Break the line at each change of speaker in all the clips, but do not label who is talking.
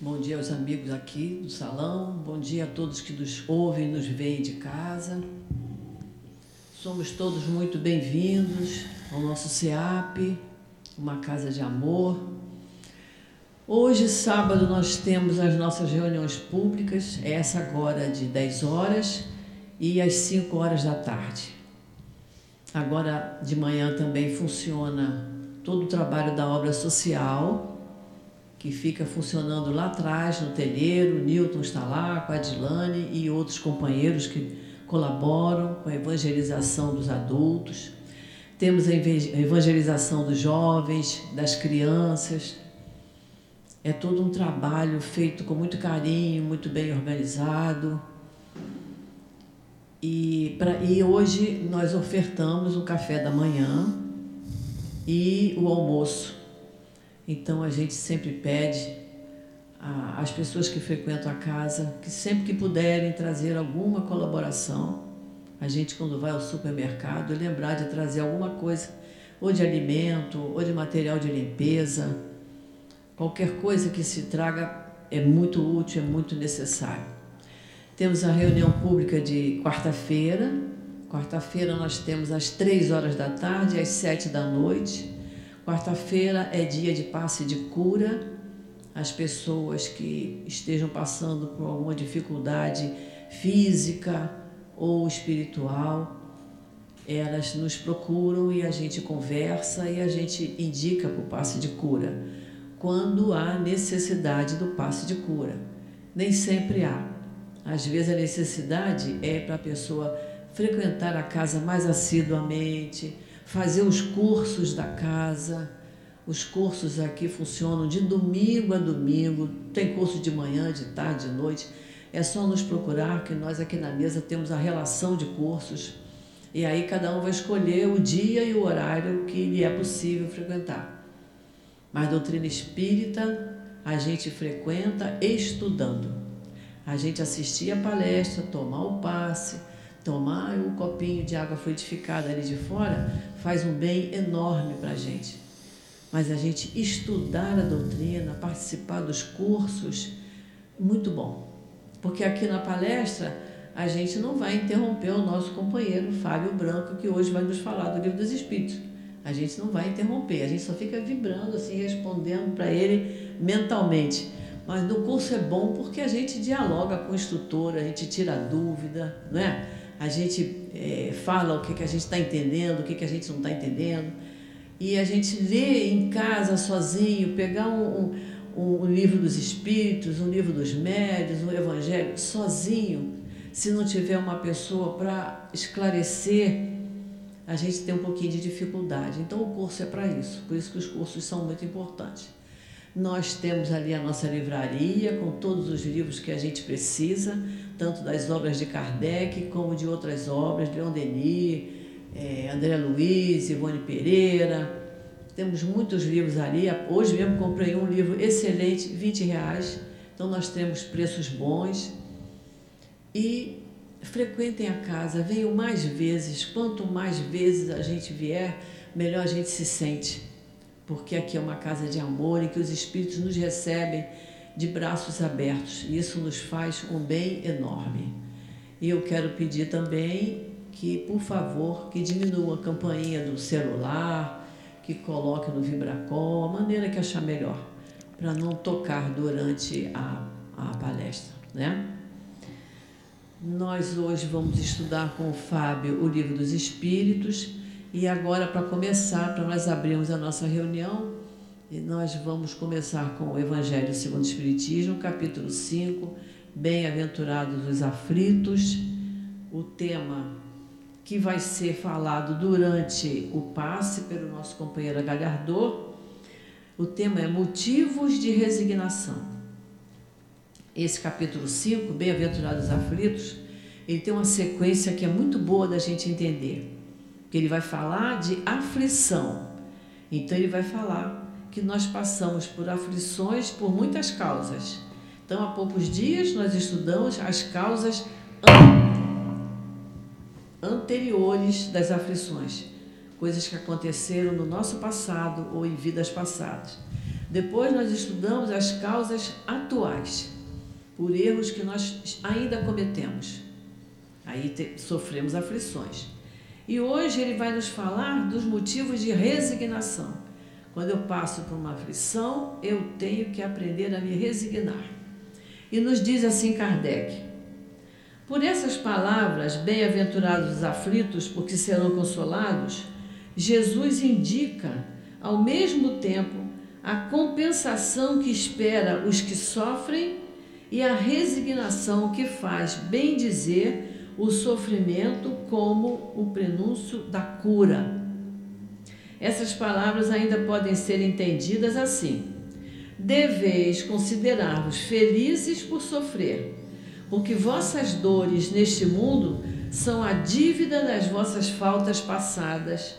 Bom dia aos amigos aqui do salão. Bom dia a todos que nos ouvem nos veem de casa. Somos todos muito bem-vindos ao nosso CEAP, uma casa de amor. Hoje, sábado, nós temos as nossas reuniões públicas, essa agora de 10 horas e às 5 horas da tarde. Agora de manhã também funciona todo o trabalho da obra social que fica funcionando lá atrás, no telheiro. O Newton está lá, com a Adilane e outros companheiros que colaboram com a evangelização dos adultos. Temos a evangelização dos jovens, das crianças. É todo um trabalho feito com muito carinho, muito bem organizado. E, pra, e hoje nós ofertamos o café da manhã e o almoço então a gente sempre pede às pessoas que frequentam a casa que sempre que puderem trazer alguma colaboração, a gente quando vai ao supermercado lembrar de trazer alguma coisa, ou de alimento, ou de material de limpeza, qualquer coisa que se traga é muito útil, é muito necessário. Temos a reunião pública de quarta-feira. Quarta-feira nós temos às três horas da tarde às sete da noite Quarta-feira é dia de passe de cura. As pessoas que estejam passando por alguma dificuldade física ou espiritual, elas nos procuram e a gente conversa e a gente indica para o passe de cura quando há necessidade do passe de cura. Nem sempre há. Às vezes a necessidade é para a pessoa frequentar a casa mais assiduamente, fazer os cursos da casa. Os cursos aqui funcionam de domingo a domingo, tem curso de manhã, de tarde, de noite. É só nos procurar que nós aqui na mesa temos a relação de cursos. E aí cada um vai escolher o dia e o horário que lhe é possível frequentar. Mas doutrina espírita a gente frequenta estudando. A gente assistir a palestra, tomar o passe, tomar um copinho de água fluidificada ali de fora faz um bem enorme para a gente. Mas a gente estudar a doutrina, participar dos cursos, muito bom. Porque aqui na palestra a gente não vai interromper o nosso companheiro Fábio Branco, que hoje vai nos falar do Livro dos Espíritos. A gente não vai interromper, a gente só fica vibrando, assim, respondendo para ele mentalmente. Mas no curso é bom porque a gente dialoga com o instrutor, a gente tira dúvida, não é? A gente é, fala o que, que a gente está entendendo, o que, que a gente não está entendendo. E a gente lê em casa sozinho, pegar um, um, um livro dos Espíritos, um livro dos Médios, um Evangelho, sozinho, se não tiver uma pessoa para esclarecer, a gente tem um pouquinho de dificuldade. Então o curso é para isso, por isso que os cursos são muito importantes. Nós temos ali a nossa livraria com todos os livros que a gente precisa tanto das obras de Kardec como de outras obras, Leon Denis, é, André Luiz, Ivone Pereira. Temos muitos livros ali. Hoje mesmo comprei um livro excelente, 20 reais. Então nós temos preços bons. E frequentem a casa, venham mais vezes. Quanto mais vezes a gente vier, melhor a gente se sente. Porque aqui é uma casa de amor em que os espíritos nos recebem de braços abertos. Isso nos faz um bem enorme. E eu quero pedir também que, por favor, que diminua a campainha do celular, que coloque no vibracol, a maneira que achar melhor, para não tocar durante a, a palestra, né? Nós hoje vamos estudar com o Fábio o Livro dos Espíritos e agora, para começar, para nós abrirmos a nossa reunião, nós vamos começar com o Evangelho segundo o Espiritismo, capítulo 5, Bem-aventurados os aflitos, o tema que vai ser falado durante o passe pelo nosso companheiro Galhardor. O tema é Motivos de Resignação. Esse capítulo 5, Bem-aventurados os aflitos, ele tem uma sequência que é muito boa da gente entender. Que ele vai falar de aflição. Então ele vai falar que nós passamos por aflições por muitas causas. Então, há poucos dias nós estudamos as causas anteriores das aflições, coisas que aconteceram no nosso passado ou em vidas passadas. Depois nós estudamos as causas atuais, por erros que nós ainda cometemos. Aí sofremos aflições. E hoje ele vai nos falar dos motivos de resignação. Quando eu passo por uma aflição, eu tenho que aprender a me resignar. E nos diz assim Kardec: Por essas palavras, bem-aventurados os aflitos, porque serão consolados, Jesus indica, ao mesmo tempo, a compensação que espera os que sofrem e a resignação que faz bem dizer o sofrimento como o prenúncio da cura. Essas palavras ainda podem ser entendidas assim: Deveis considerar-vos felizes por sofrer, porque vossas dores neste mundo são a dívida das vossas faltas passadas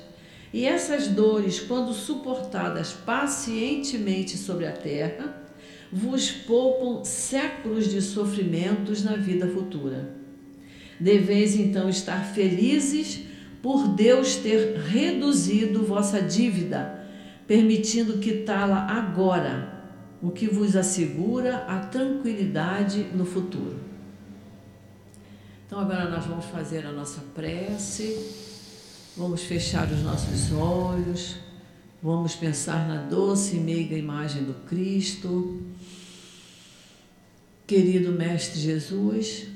e essas dores, quando suportadas pacientemente sobre a terra, vos poupam séculos de sofrimentos na vida futura. Deveis então estar felizes por Deus ter reduzido vossa dívida, permitindo quitá-la agora, o que vos assegura a tranquilidade no futuro. Então agora nós vamos fazer a nossa prece Vamos fechar os nossos olhos, vamos pensar na doce e meiga imagem do Cristo. Querido Mestre Jesus,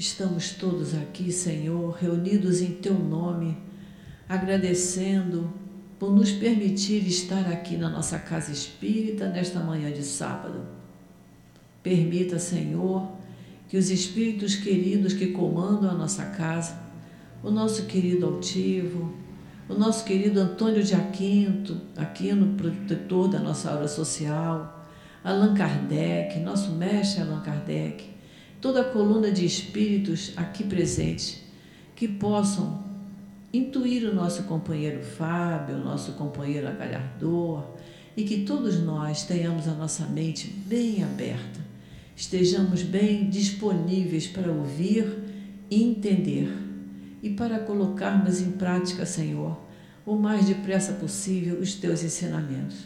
estamos todos aqui, Senhor, reunidos em Teu nome, agradecendo por nos permitir estar aqui na nossa casa espírita nesta manhã de sábado. Permita, Senhor, que os espíritos queridos que comandam a nossa casa o nosso querido altivo, o nosso querido Antônio de Aquino, Aquino, protetor da nossa aula social, Allan Kardec, nosso mestre Allan Kardec, toda a coluna de espíritos aqui presentes que possam intuir o nosso companheiro Fábio, o nosso companheiro Agalhardor, e que todos nós tenhamos a nossa mente bem aberta, estejamos bem disponíveis para ouvir e entender e para colocarmos em prática, Senhor, o mais depressa possível os teus ensinamentos.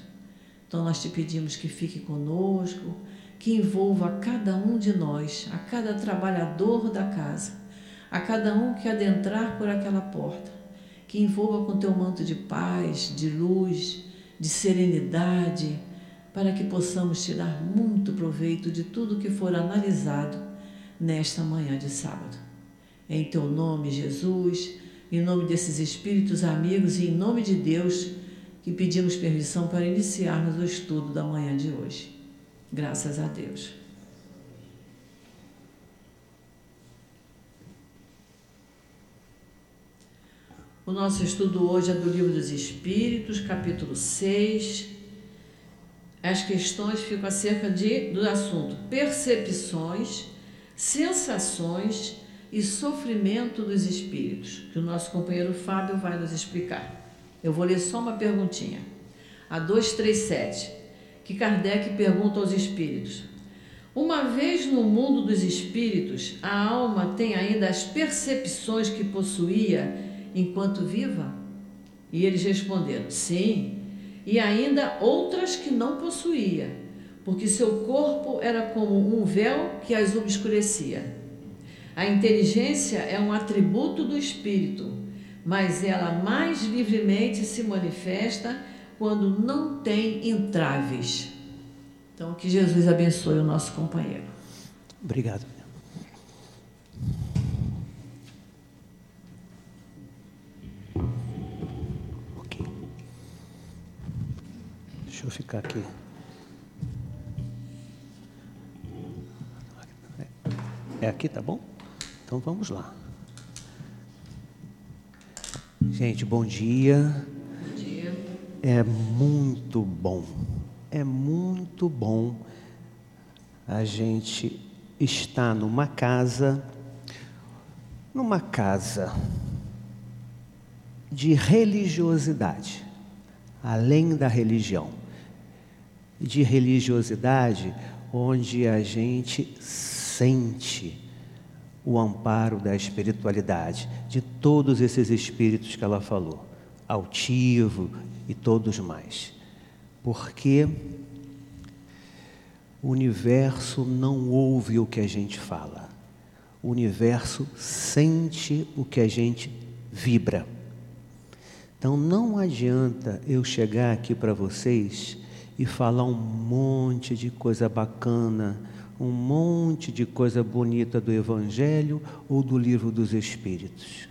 Então nós te pedimos que fique conosco, que envolva cada um de nós, a cada trabalhador da casa, a cada um que adentrar por aquela porta, que envolva com teu manto de paz, de luz, de serenidade, para que possamos tirar muito proveito de tudo que for analisado nesta manhã de sábado. Em teu nome, Jesus, em nome desses espíritos amigos e em nome de Deus, que pedimos permissão para iniciarmos o estudo da manhã de hoje. Graças a Deus. O nosso estudo hoje é do Livro dos Espíritos, capítulo 6. As questões ficam acerca de, do assunto percepções, sensações e sofrimento dos espíritos, que o nosso companheiro Fábio vai nos explicar. Eu vou ler só uma perguntinha. A 237, que Kardec pergunta aos espíritos: Uma vez no mundo dos espíritos, a alma tem ainda as percepções que possuía enquanto viva? E eles responderam: Sim, e ainda outras que não possuía, porque seu corpo era como um véu que as obscurecia. A inteligência é um atributo do espírito, mas ela mais livremente se manifesta quando não tem entraves. Então, que Jesus abençoe o nosso companheiro.
Obrigado. Deixa eu ficar aqui. É aqui, tá bom? Então vamos lá. Gente. Bom dia. É muito bom, é muito bom a gente estar numa casa, numa casa de religiosidade, além da religião, de religiosidade onde a gente sente o amparo da espiritualidade, de todos esses espíritos que ela falou, altivo e todos mais. Porque O universo não ouve o que a gente fala. O universo sente o que a gente vibra. Então não adianta eu chegar aqui para vocês e falar um monte de coisa bacana, um monte de coisa bonita do Evangelho ou do Livro dos Espíritos.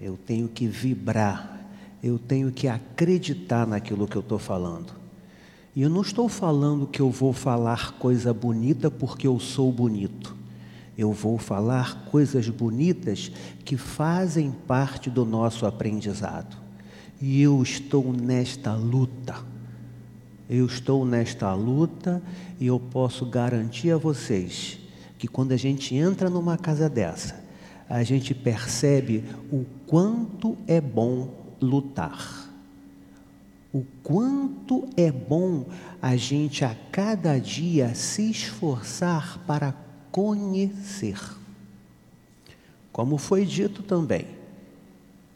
Eu tenho que vibrar, eu tenho que acreditar naquilo que eu estou falando. E eu não estou falando que eu vou falar coisa bonita porque eu sou bonito. Eu vou falar coisas bonitas que fazem parte do nosso aprendizado. E eu estou nesta luta. Eu estou nesta luta e eu posso garantir a vocês que quando a gente entra numa casa dessa, a gente percebe o quanto é bom lutar. O quanto é bom a gente a cada dia se esforçar para conhecer. Como foi dito também,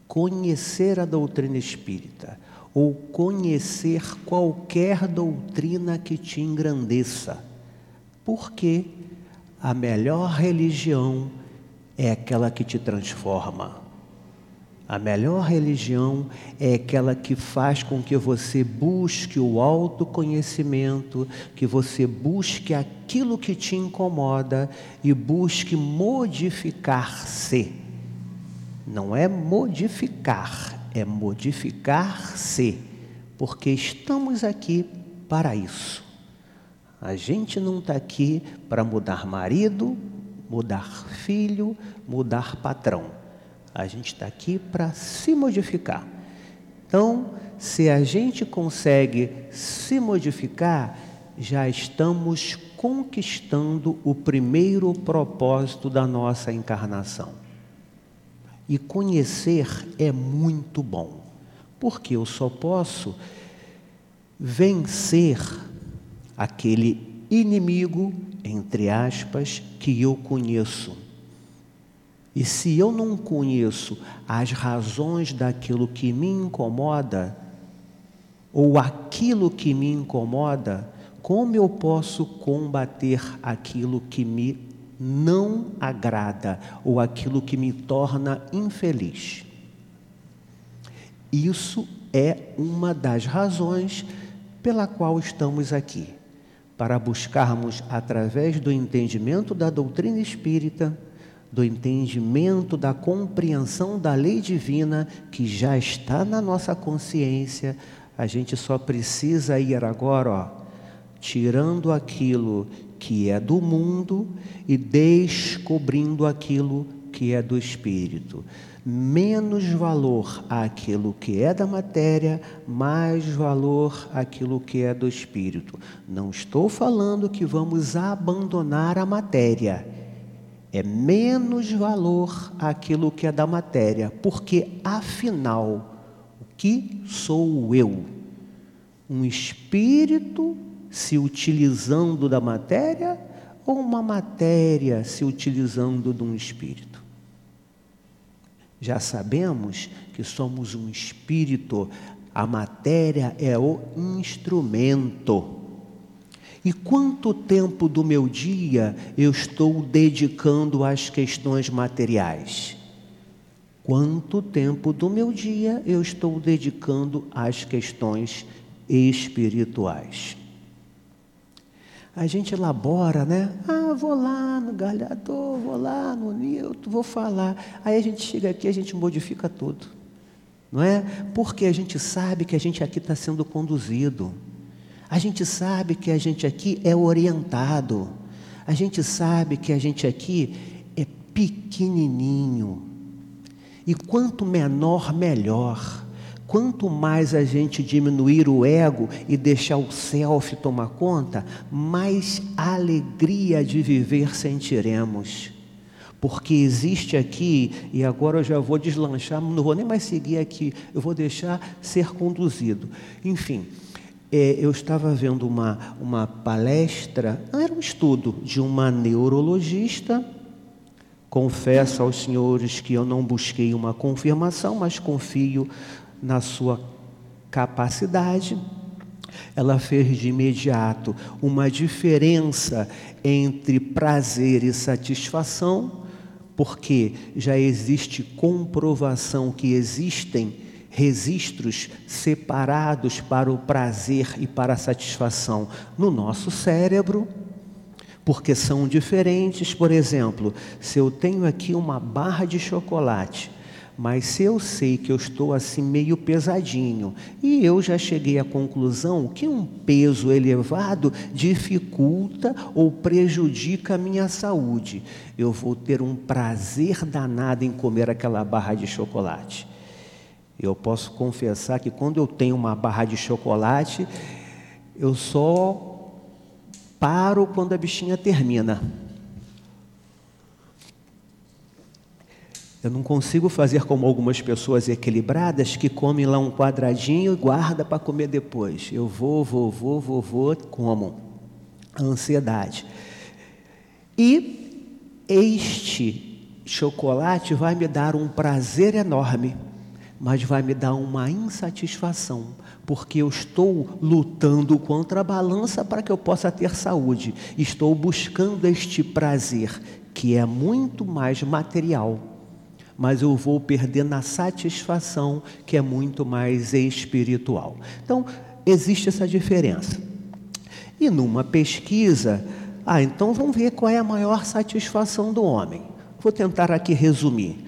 conhecer a doutrina espírita ou conhecer qualquer doutrina que te engrandeça, porque a melhor religião é aquela que te transforma. A melhor religião é aquela que faz com que você busque o autoconhecimento, que você busque aquilo que te incomoda e busque modificar-se. Não é modificar, é modificar-se, porque estamos aqui para isso. A gente não está aqui para mudar marido, mudar filho, mudar patrão. A gente está aqui para se modificar. Então, se a gente consegue se modificar, já estamos conquistando o primeiro propósito da nossa encarnação. E conhecer é muito bom, porque eu só posso vencer aquele inimigo, entre aspas, que eu conheço. E se eu não conheço as razões daquilo que me incomoda, ou aquilo que me incomoda, como eu posso combater aquilo que me não agrada ou aquilo que me torna infeliz? Isso é uma das razões pela qual estamos aqui, para buscarmos, através do entendimento da doutrina espírita, do entendimento, da compreensão da lei divina que já está na nossa consciência, a gente só precisa ir agora, ó, tirando aquilo que é do mundo e descobrindo aquilo que é do espírito. Menos valor àquilo que é da matéria, mais valor àquilo que é do espírito. Não estou falando que vamos abandonar a matéria é menos valor aquilo que é da matéria, porque afinal, o que sou eu? Um espírito se utilizando da matéria ou uma matéria se utilizando de um espírito? Já sabemos que somos um espírito, a matéria é o instrumento. E quanto tempo do meu dia eu estou dedicando às questões materiais? Quanto tempo do meu dia eu estou dedicando às questões espirituais? A gente elabora, né? Ah, vou lá no galhador, vou lá no Newton, vou falar. Aí a gente chega aqui, a gente modifica tudo. Não é? Porque a gente sabe que a gente aqui está sendo conduzido. A gente sabe que a gente aqui é orientado. A gente sabe que a gente aqui é pequenininho. E quanto menor, melhor. Quanto mais a gente diminuir o ego e deixar o self tomar conta, mais alegria de viver sentiremos. Porque existe aqui, e agora eu já vou deslanchar, não vou nem mais seguir aqui, eu vou deixar ser conduzido. Enfim, é, eu estava vendo uma, uma palestra, era um estudo de uma neurologista. Confesso aos senhores que eu não busquei uma confirmação, mas confio na sua capacidade. ela fez de imediato uma diferença entre prazer e satisfação, porque já existe comprovação que existem registros separados para o prazer e para a satisfação no nosso cérebro, porque são diferentes. Por exemplo, se eu tenho aqui uma barra de chocolate mas se eu sei que eu estou assim meio pesadinho e eu já cheguei à conclusão que um peso elevado dificulta ou prejudica a minha saúde, eu vou ter um prazer danado em comer aquela barra de chocolate. Eu posso confessar que quando eu tenho uma barra de chocolate, eu só paro quando a bichinha termina. Eu não consigo fazer como algumas pessoas equilibradas que comem lá um quadradinho e guarda para comer depois. Eu vou, vou, vou, vou, vou, como. Ansiedade. E este chocolate vai me dar um prazer enorme, mas vai me dar uma insatisfação, porque eu estou lutando contra a balança para que eu possa ter saúde. Estou buscando este prazer que é muito mais material mas eu vou perder na satisfação, que é muito mais espiritual. Então, existe essa diferença. E numa pesquisa, ah, então vamos ver qual é a maior satisfação do homem. Vou tentar aqui resumir.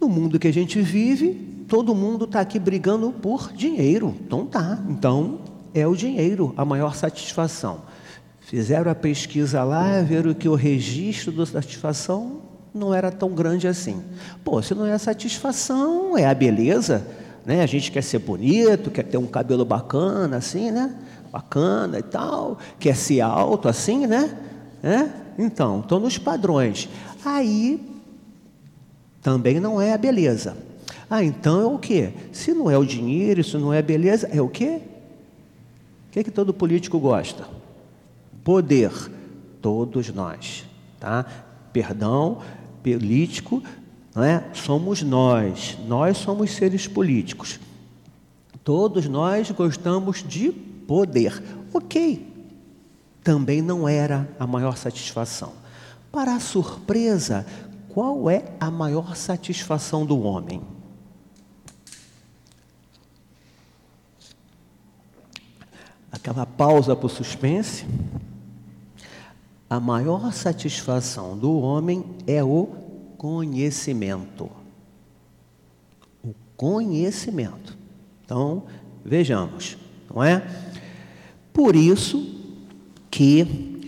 No mundo que a gente vive, todo mundo está aqui brigando por dinheiro. Então tá. Então é o dinheiro a maior satisfação. Fizeram a pesquisa lá, viram que o registro da satisfação não era tão grande assim. Pô, se não é a satisfação, é a beleza, né? A gente quer ser bonito, quer ter um cabelo bacana, assim, né? Bacana e tal, quer ser alto, assim, né? É? Então, estão nos padrões. Aí também não é a beleza. Ah, então é o quê? Se não é o dinheiro, se não é beleza, é o quê? O que, que todo político gosta? Poder. Todos nós, tá? Perdão, político não é? somos nós, nós somos seres políticos. Todos nós gostamos de poder. Ok, também não era a maior satisfação. Para a surpresa, qual é a maior satisfação do homem? Aquela pausa para o suspense. A maior satisfação do homem é o conhecimento. O conhecimento. Então, vejamos, não é? Por isso que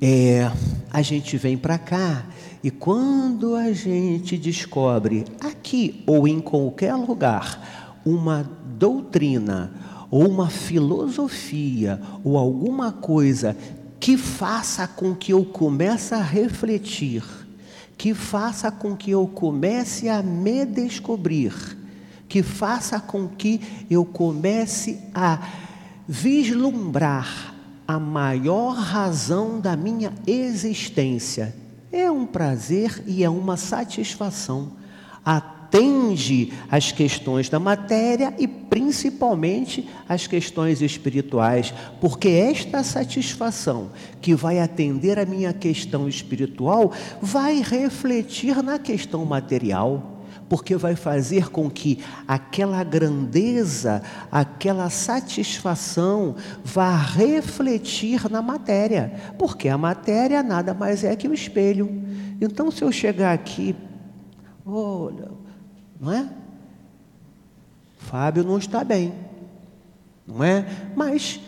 é, a gente vem para cá e quando a gente descobre aqui ou em qualquer lugar uma doutrina ou uma filosofia ou alguma coisa que faça com que eu comece a refletir, que faça com que eu comece a me descobrir, que faça com que eu comece a vislumbrar a maior razão da minha existência. É um prazer e é uma satisfação. Atende às questões da matéria e principalmente às questões espirituais, porque esta satisfação que vai atender a minha questão espiritual vai refletir na questão material porque vai fazer com que aquela grandeza, aquela satisfação vá refletir na matéria, porque a matéria nada mais é que o espelho. Então, se eu chegar aqui, olha, não é? Fábio não está bem, não é? Mas,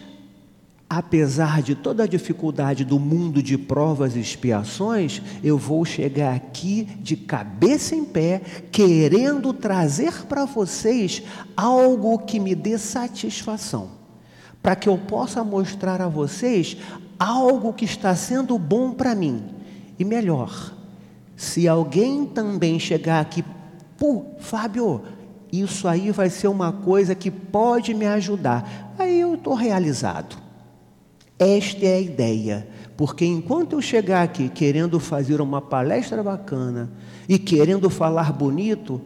apesar de toda a dificuldade do mundo de provas e expiações, eu vou chegar aqui de cabeça em pé, querendo trazer para vocês algo que me dê satisfação, para que eu possa mostrar a vocês algo que está sendo bom para mim. E melhor, se alguém também chegar aqui Pô, Fábio, isso aí vai ser uma coisa que pode me ajudar. Aí eu estou realizado. Esta é a ideia. Porque enquanto eu chegar aqui querendo fazer uma palestra bacana e querendo falar bonito,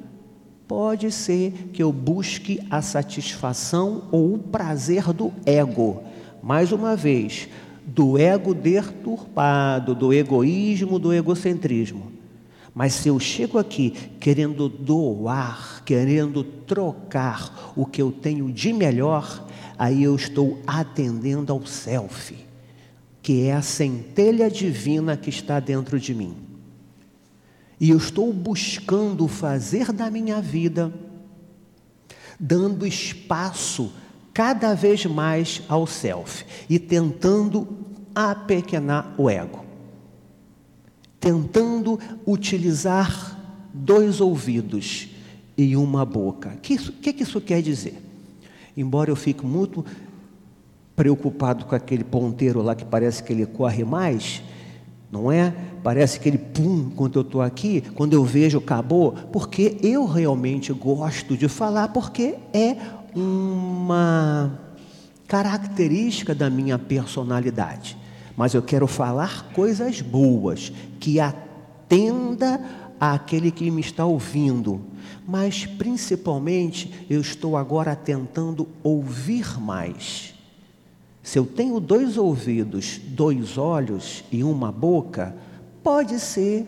pode ser que eu busque a satisfação ou o prazer do ego. Mais uma vez, do ego deturpado, do egoísmo, do egocentrismo. Mas se eu chego aqui querendo doar, querendo trocar o que eu tenho de melhor, aí eu estou atendendo ao self, que é a centelha divina que está dentro de mim. E eu estou buscando fazer da minha vida, dando espaço cada vez mais ao self e tentando apequenar o ego tentando utilizar dois ouvidos e uma boca. O que, que, que isso quer dizer? Embora eu fique muito preocupado com aquele ponteiro lá que parece que ele corre mais, não é? Parece que ele pum quando eu estou aqui, quando eu vejo acabou, porque eu realmente gosto de falar, porque é uma característica da minha personalidade mas eu quero falar coisas boas, que atenda àquele que me está ouvindo. Mas principalmente eu estou agora tentando ouvir mais. Se eu tenho dois ouvidos, dois olhos e uma boca, pode ser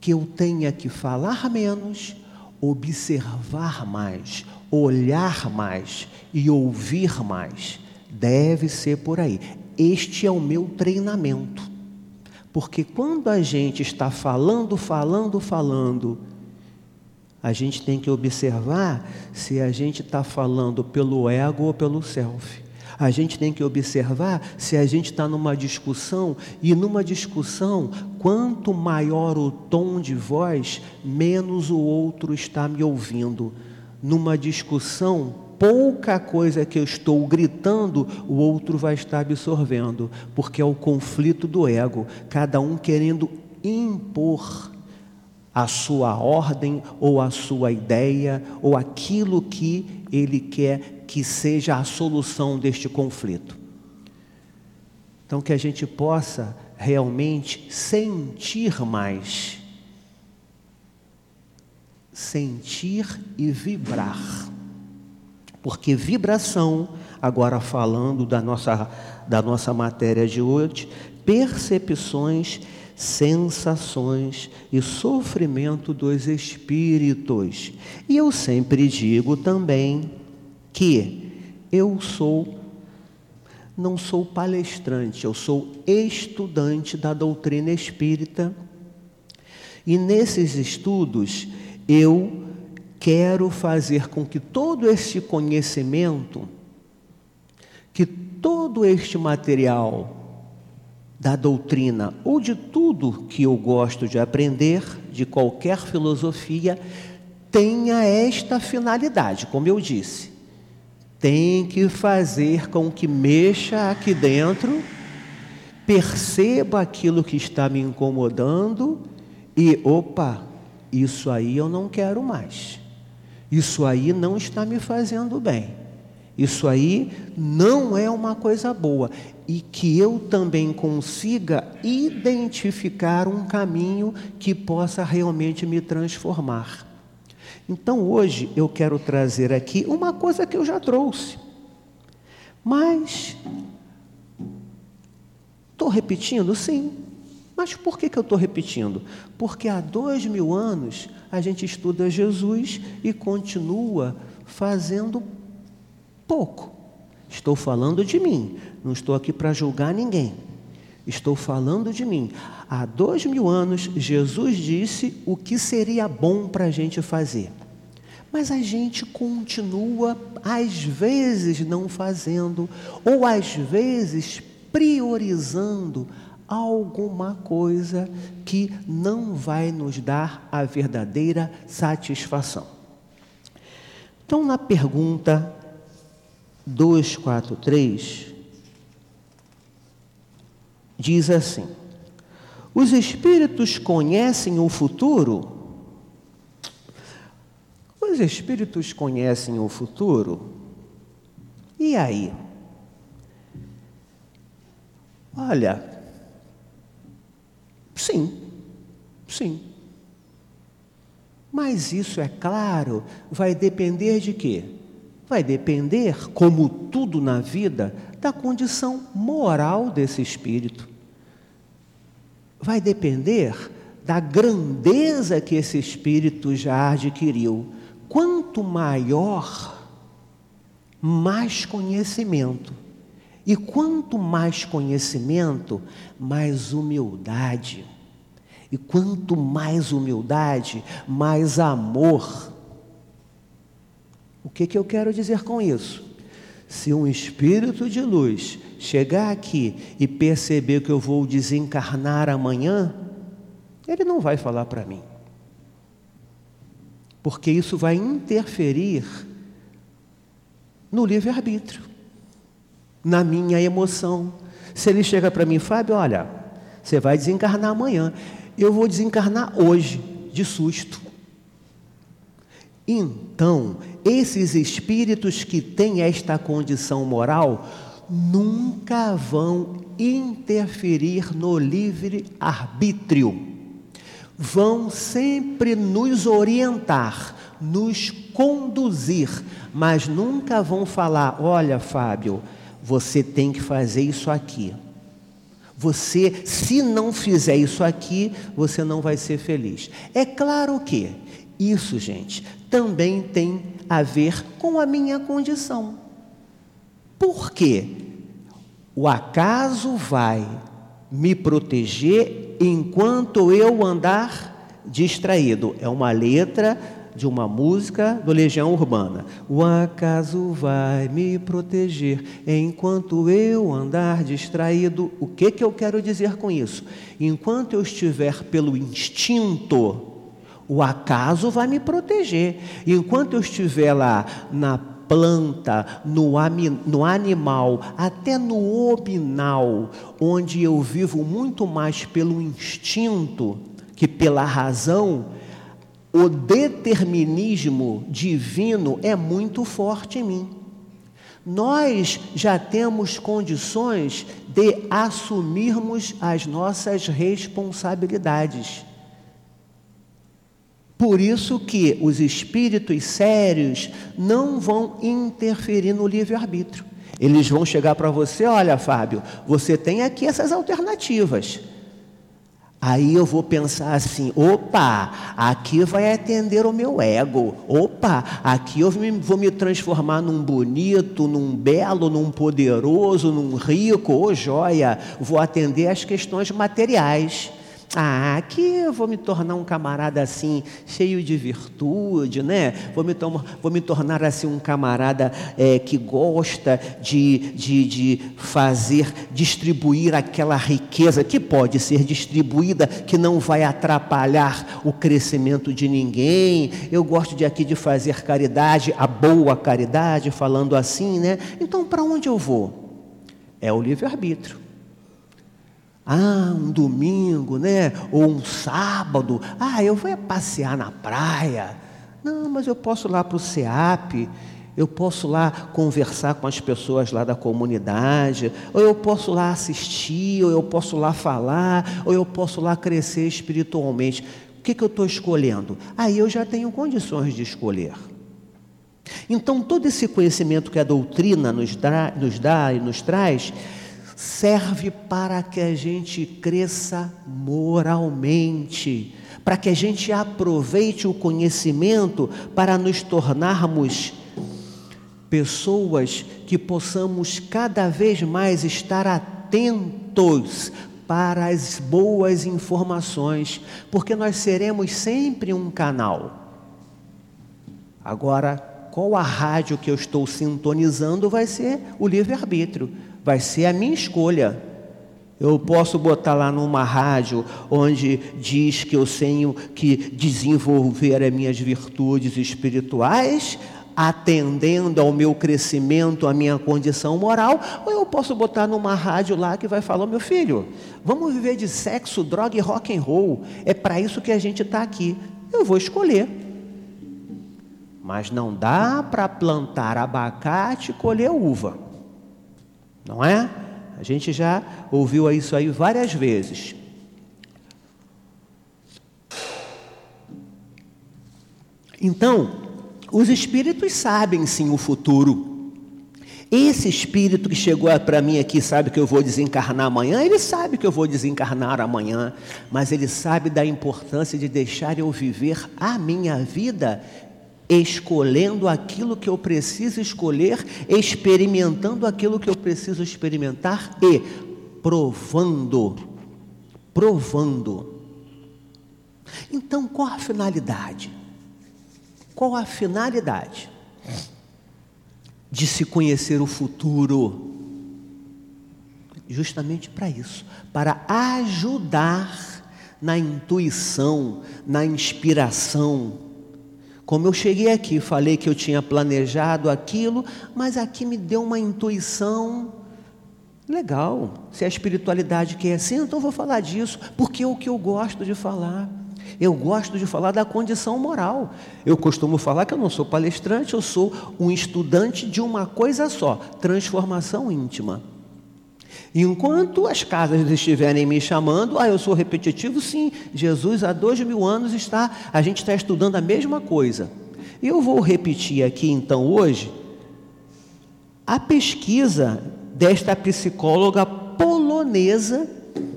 que eu tenha que falar menos, observar mais, olhar mais e ouvir mais. Deve ser por aí este é o meu treinamento. Porque quando a gente está falando, falando, falando, a gente tem que observar se a gente está falando pelo ego ou pelo self. A gente tem que observar se a gente está numa discussão, e numa discussão, quanto maior o tom de voz, menos o outro está me ouvindo. Numa discussão, pouca coisa que eu estou gritando, o outro vai estar absorvendo, porque é o conflito do ego, cada um querendo impor a sua ordem ou a sua ideia ou aquilo que ele quer que seja a solução deste conflito. Então, que a gente possa realmente sentir mais, sentir e vibrar. Porque vibração, agora falando da nossa, da nossa matéria de hoje, percepções, sensações e sofrimento dos espíritos. E eu sempre digo também que eu sou não sou palestrante, eu sou estudante da doutrina espírita. E nesses estudos eu quero fazer com que todo este conhecimento, que todo este material da doutrina ou de tudo que eu gosto de aprender, de qualquer filosofia, tenha esta finalidade, como eu disse. Tem que fazer com que mexa aqui dentro, perceba aquilo que está me incomodando e, opa, isso aí eu não quero mais. Isso aí não está me fazendo bem. Isso aí não é uma coisa boa. E que eu também consiga identificar um caminho que possa realmente me transformar. Então hoje eu quero trazer aqui uma coisa que eu já trouxe. Mas estou repetindo? Sim. Mas por que, que eu estou repetindo? Porque há dois mil anos a gente estuda Jesus e continua fazendo pouco. Estou falando de mim, não estou aqui para julgar ninguém. Estou falando de mim. Há dois mil anos, Jesus disse o que seria bom para a gente fazer. Mas a gente continua, às vezes, não fazendo, ou às vezes priorizando alguma coisa que não vai nos dar a verdadeira satisfação. Então, na pergunta 243, diz assim: Os espíritos conhecem o futuro? Os espíritos conhecem o futuro? E aí? Olha, Sim, sim. Mas isso, é claro, vai depender de quê? Vai depender, como tudo na vida, da condição moral desse espírito. Vai depender da grandeza que esse espírito já adquiriu. Quanto maior, mais conhecimento. E quanto mais conhecimento, mais humildade. E quanto mais humildade, mais amor. O que, que eu quero dizer com isso? Se um espírito de luz chegar aqui e perceber que eu vou desencarnar amanhã, ele não vai falar para mim. Porque isso vai interferir no livre-arbítrio, na minha emoção. Se ele chega para mim, Fábio, olha, você vai desencarnar amanhã eu vou desencarnar hoje, de susto. Então, esses espíritos que têm esta condição moral nunca vão interferir no livre arbítrio. Vão sempre nos orientar, nos conduzir, mas nunca vão falar: olha, Fábio, você tem que fazer isso aqui. Você, se não fizer isso aqui, você não vai ser feliz. É claro que isso, gente, também tem a ver com a minha condição. Por quê? O acaso vai me proteger enquanto eu andar distraído. É uma letra de uma música do Legião Urbana. O acaso vai me proteger enquanto eu andar distraído. O que, que eu quero dizer com isso? Enquanto eu estiver pelo instinto, o acaso vai me proteger. Enquanto eu estiver lá na planta, no, no animal, até no obinal, onde eu vivo muito mais pelo instinto que pela razão, o determinismo divino é muito forte em mim. Nós já temos condições de assumirmos as nossas responsabilidades. Por isso que os espíritos sérios não vão interferir no livre-arbítrio. Eles vão chegar para você, olha, Fábio, você tem aqui essas alternativas. Aí eu vou pensar assim: opa, aqui vai atender o meu ego. Opa, aqui eu vou me transformar num bonito, num belo, num poderoso, num rico, ô oh, joia. Vou atender as questões materiais. Ah, aqui eu vou me tornar um camarada assim, cheio de virtude, né? Vou me, vou me tornar assim um camarada é, que gosta de, de, de fazer, distribuir aquela riqueza que pode ser distribuída, que não vai atrapalhar o crescimento de ninguém. Eu gosto de aqui de fazer caridade, a boa caridade, falando assim, né? Então, para onde eu vou? É o livre-arbítrio. Ah, um domingo, né? Ou um sábado. Ah, eu vou passear na praia. Não, mas eu posso ir lá para o SEAP. Eu posso lá conversar com as pessoas lá da comunidade, ou eu posso lá assistir, ou eu posso lá falar, ou eu posso lá crescer espiritualmente. O que, que eu estou escolhendo? Aí eu já tenho condições de escolher. Então, todo esse conhecimento que a doutrina nos dá, nos dá e nos traz, serve para que a gente cresça moralmente, para que a gente aproveite o conhecimento para nos tornarmos pessoas que possamos cada vez mais estar atentos para as boas informações, porque nós seremos sempre um canal. Agora, qual a rádio que eu estou sintonizando vai ser o livre-arbítrio vai ser a minha escolha. Eu posso botar lá numa rádio onde diz que eu tenho que desenvolver as minhas virtudes espirituais, atendendo ao meu crescimento, à minha condição moral, ou eu posso botar numa rádio lá que vai falar, meu filho, vamos viver de sexo, droga e rock and roll. É para isso que a gente está aqui. Eu vou escolher. Mas não dá para plantar abacate e colher uva. Não é? A gente já ouviu isso aí várias vezes. Então, os espíritos sabem sim o futuro. Esse espírito que chegou para mim aqui sabe que eu vou desencarnar amanhã, ele sabe que eu vou desencarnar amanhã, mas ele sabe da importância de deixar eu viver a minha vida escolhendo aquilo que eu preciso escolher, experimentando aquilo que eu preciso experimentar e provando. Provando. Então, qual a finalidade? Qual a finalidade de se conhecer o futuro? Justamente para isso, para ajudar na intuição, na inspiração. Como eu cheguei aqui, falei que eu tinha planejado aquilo, mas aqui me deu uma intuição. Legal, se a espiritualidade quer assim, então vou falar disso, porque é o que eu gosto de falar. Eu gosto de falar da condição moral. Eu costumo falar que eu não sou palestrante, eu sou um estudante de uma coisa só: transformação íntima. Enquanto as casas estiverem me chamando, ah, eu sou repetitivo, sim. Jesus há dois mil anos está, a gente está estudando a mesma coisa. Eu vou repetir aqui então hoje a pesquisa desta psicóloga polonesa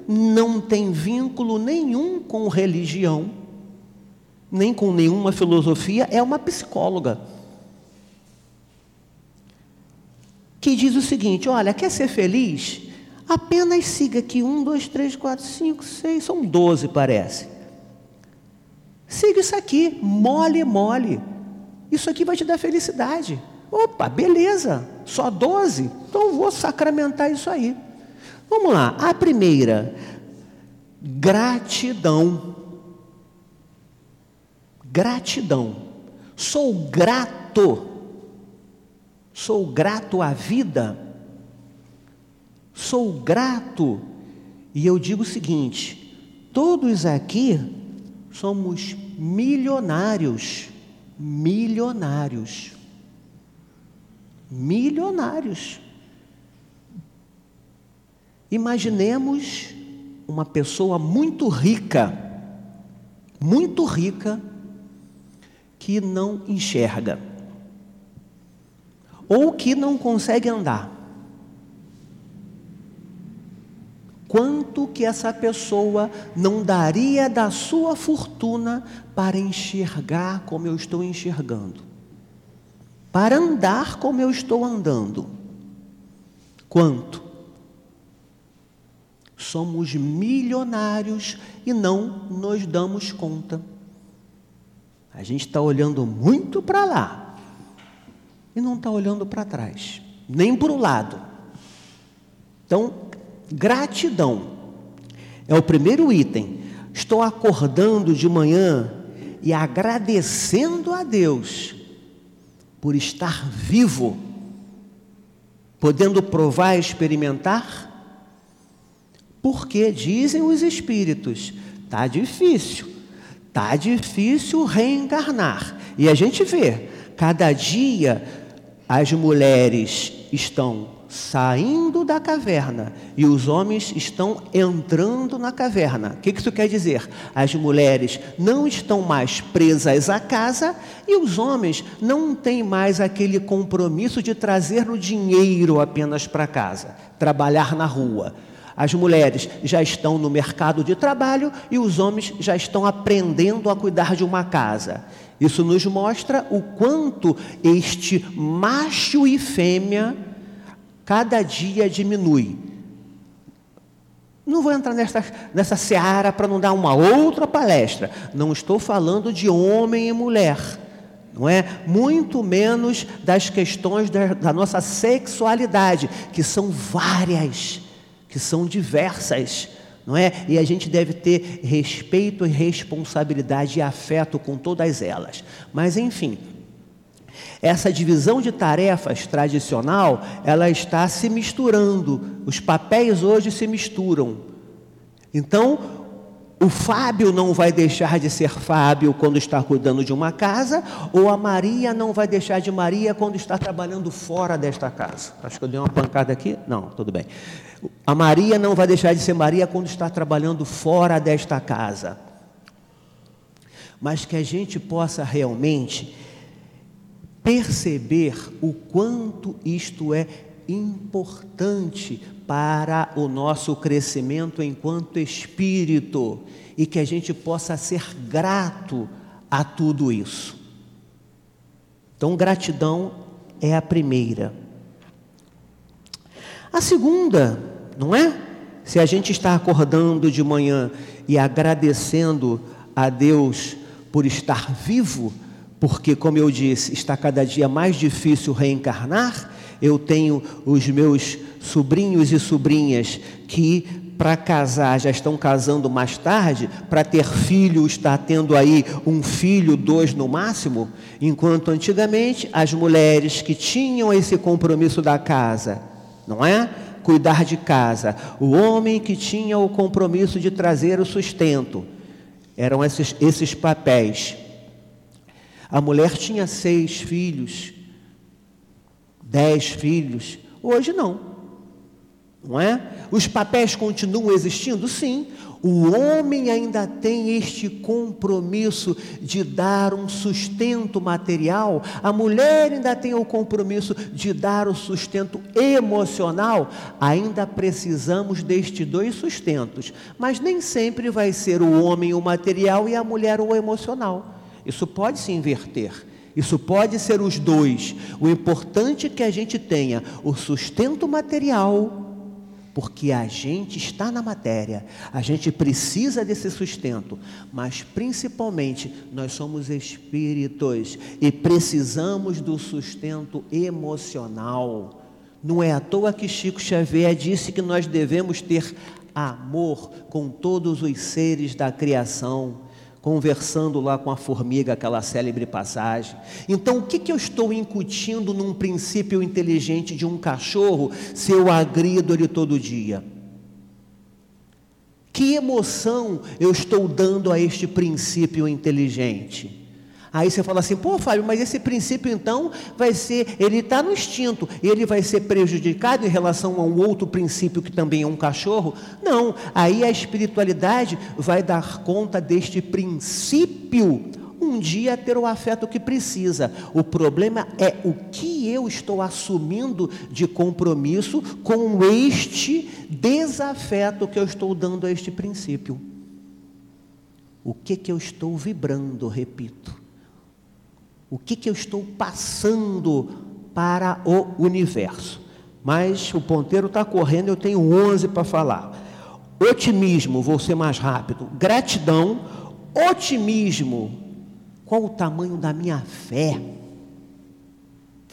não tem vínculo nenhum com religião, nem com nenhuma filosofia, é uma psicóloga. Que diz o seguinte: olha, quer ser feliz? Apenas siga aqui um, dois, três, quatro, cinco, seis, são doze, parece. Siga isso aqui, mole, mole. Isso aqui vai te dar felicidade. Opa, beleza, só doze? Então vou sacramentar isso aí. Vamos lá, a primeira, gratidão. Gratidão. Sou grato. Sou grato à vida. Sou grato. E eu digo o seguinte: todos aqui somos milionários. Milionários. Milionários. Imaginemos uma pessoa muito rica, muito rica, que não enxerga, ou que não consegue andar. Quanto que essa pessoa não daria da sua fortuna para enxergar como eu estou enxergando? Para andar como eu estou andando? Quanto? Somos milionários e não nos damos conta. A gente está olhando muito para lá e não está olhando para trás, nem para o lado. Então, gratidão é o primeiro item. Estou acordando de manhã e agradecendo a Deus por estar vivo, podendo provar e experimentar porque dizem os espíritos, tá difícil. Tá difícil reencarnar. E a gente vê, cada dia as mulheres estão saindo da caverna e os homens estão entrando na caverna. O que isso quer dizer? As mulheres não estão mais presas à casa e os homens não têm mais aquele compromisso de trazer o dinheiro apenas para casa, trabalhar na rua. As mulheres já estão no mercado de trabalho e os homens já estão aprendendo a cuidar de uma casa. Isso nos mostra o quanto este macho e fêmea cada dia diminui. Não vou entrar nessa, nessa seara para não dar uma outra palestra. Não estou falando de homem e mulher, não é? Muito menos das questões da, da nossa sexualidade, que são várias que são diversas, não é? E a gente deve ter respeito e responsabilidade e afeto com todas elas. Mas enfim, essa divisão de tarefas tradicional, ela está se misturando. Os papéis hoje se misturam. Então, o Fábio não vai deixar de ser Fábio quando está cuidando de uma casa, ou a Maria não vai deixar de Maria quando está trabalhando fora desta casa. Acho que eu dei uma pancada aqui? Não, tudo bem. A Maria não vai deixar de ser Maria quando está trabalhando fora desta casa. mas que a gente possa realmente perceber o quanto isto é importante para o nosso crescimento enquanto espírito e que a gente possa ser grato a tudo isso. Então, gratidão é a primeira. A segunda, não é? Se a gente está acordando de manhã e agradecendo a Deus por estar vivo, porque, como eu disse, está cada dia mais difícil reencarnar. Eu tenho os meus sobrinhos e sobrinhas que, para casar, já estão casando mais tarde, para ter filho, está tendo aí um filho, dois no máximo, enquanto antigamente as mulheres que tinham esse compromisso da casa, não é? Cuidar de casa, o homem que tinha o compromisso de trazer o sustento, eram esses, esses papéis. A mulher tinha seis filhos, dez filhos, hoje não. Não é? Os papéis continuam existindo? Sim. O homem ainda tem este compromisso de dar um sustento material, a mulher ainda tem o compromisso de dar o sustento emocional. Ainda precisamos destes dois sustentos, mas nem sempre vai ser o homem o material e a mulher o emocional. Isso pode se inverter. Isso pode ser os dois. O importante é que a gente tenha o sustento material, porque a gente está na matéria, a gente precisa desse sustento, mas principalmente nós somos espíritos e precisamos do sustento emocional. Não é à toa que Chico Xavier disse que nós devemos ter amor com todos os seres da criação conversando lá com a formiga, aquela célebre passagem. Então, o que, que eu estou incutindo num princípio inteligente de um cachorro se eu agrido ele todo dia? Que emoção eu estou dando a este princípio inteligente? Aí você fala assim, pô, Fábio, mas esse princípio então vai ser, ele está no instinto, ele vai ser prejudicado em relação a um outro princípio que também é um cachorro? Não, aí a espiritualidade vai dar conta deste princípio um dia ter o afeto que precisa. O problema é o que eu estou assumindo de compromisso com este desafeto que eu estou dando a este princípio. O que que eu estou vibrando, repito. O que, que eu estou passando para o universo? Mas o ponteiro está correndo, eu tenho 11 para falar. Otimismo, vou ser mais rápido. Gratidão, otimismo. Qual o tamanho da minha fé?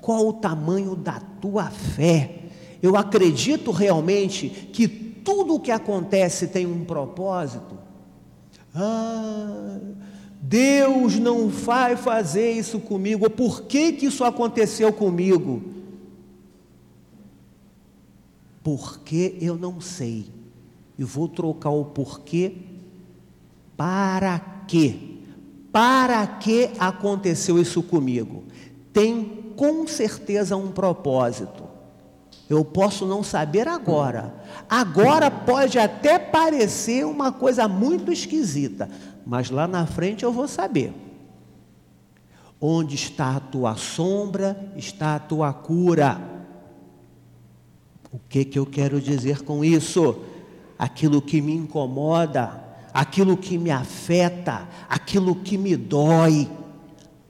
Qual o tamanho da tua fé? Eu acredito realmente que tudo o que acontece tem um propósito. Ah, Deus não vai fazer isso comigo, por que, que isso aconteceu comigo? Porque eu não sei. E vou trocar o porquê para quê? Para que aconteceu isso comigo? Tem com certeza um propósito. Eu posso não saber agora. Agora pode até parecer uma coisa muito esquisita, mas lá na frente eu vou saber. Onde está a tua sombra, está a tua cura. O que, que eu quero dizer com isso? Aquilo que me incomoda, aquilo que me afeta, aquilo que me dói,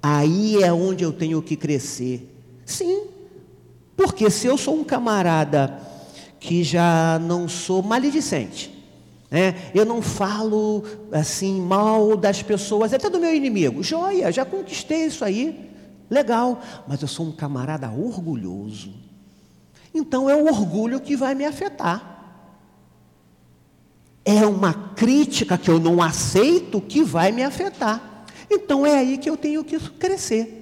aí é onde eu tenho que crescer. Sim, porque se eu sou um camarada que já não sou maledicente, né? Eu não falo assim mal das pessoas, até do meu inimigo. Joia, já conquistei isso aí. Legal, mas eu sou um camarada orgulhoso. Então é o orgulho que vai me afetar. É uma crítica que eu não aceito que vai me afetar. Então é aí que eu tenho que crescer.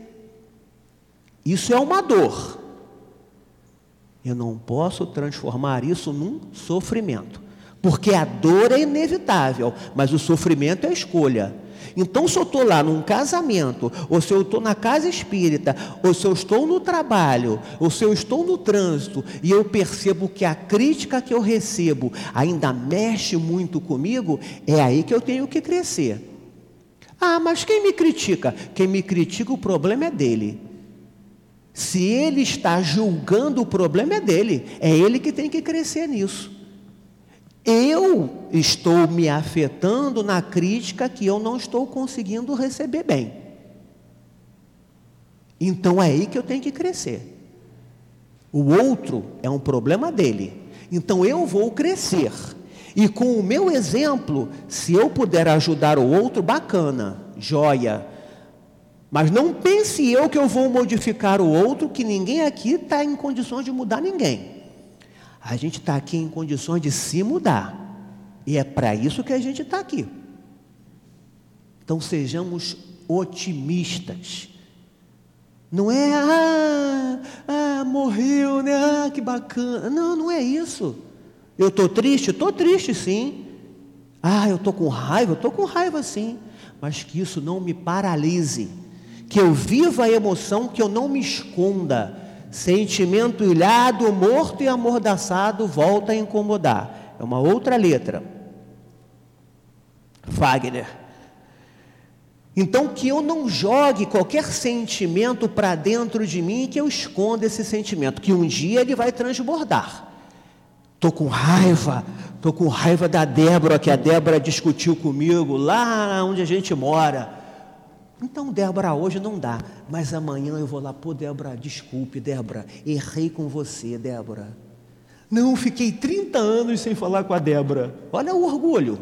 Isso é uma dor. Eu não posso transformar isso num sofrimento. Porque a dor é inevitável, mas o sofrimento é escolha. Então, se eu estou lá num casamento, ou se eu estou na casa espírita, ou se eu estou no trabalho, ou se eu estou no trânsito, e eu percebo que a crítica que eu recebo ainda mexe muito comigo, é aí que eu tenho que crescer. Ah, mas quem me critica? Quem me critica, o problema é dele. Se ele está julgando, o problema é dele. É ele que tem que crescer nisso. Eu estou me afetando na crítica que eu não estou conseguindo receber bem. Então é aí que eu tenho que crescer. O outro é um problema dele. Então eu vou crescer. E com o meu exemplo, se eu puder ajudar o outro, bacana, joia. Mas não pense eu que eu vou modificar o outro, que ninguém aqui está em condições de mudar ninguém. A gente está aqui em condições de se mudar. E é para isso que a gente está aqui. Então sejamos otimistas. Não é, ah, ah, morreu, né? Ah, que bacana. Não, não é isso. Eu estou triste? Estou triste, sim. Ah, eu estou com raiva? Estou com raiva, sim. Mas que isso não me paralise. Que eu viva a emoção, que eu não me esconda. Sentimento ilhado, morto e amordaçado volta a incomodar. É uma outra letra. Wagner. Então, que eu não jogue qualquer sentimento para dentro de mim que eu esconda esse sentimento, que um dia ele vai transbordar. Estou com raiva, estou com raiva da Débora, que a Débora discutiu comigo lá onde a gente mora. Então, Débora, hoje não dá, mas amanhã eu vou lá, pô, Débora, desculpe, Débora, errei com você, Débora. Não, fiquei 30 anos sem falar com a Débora. Olha o orgulho.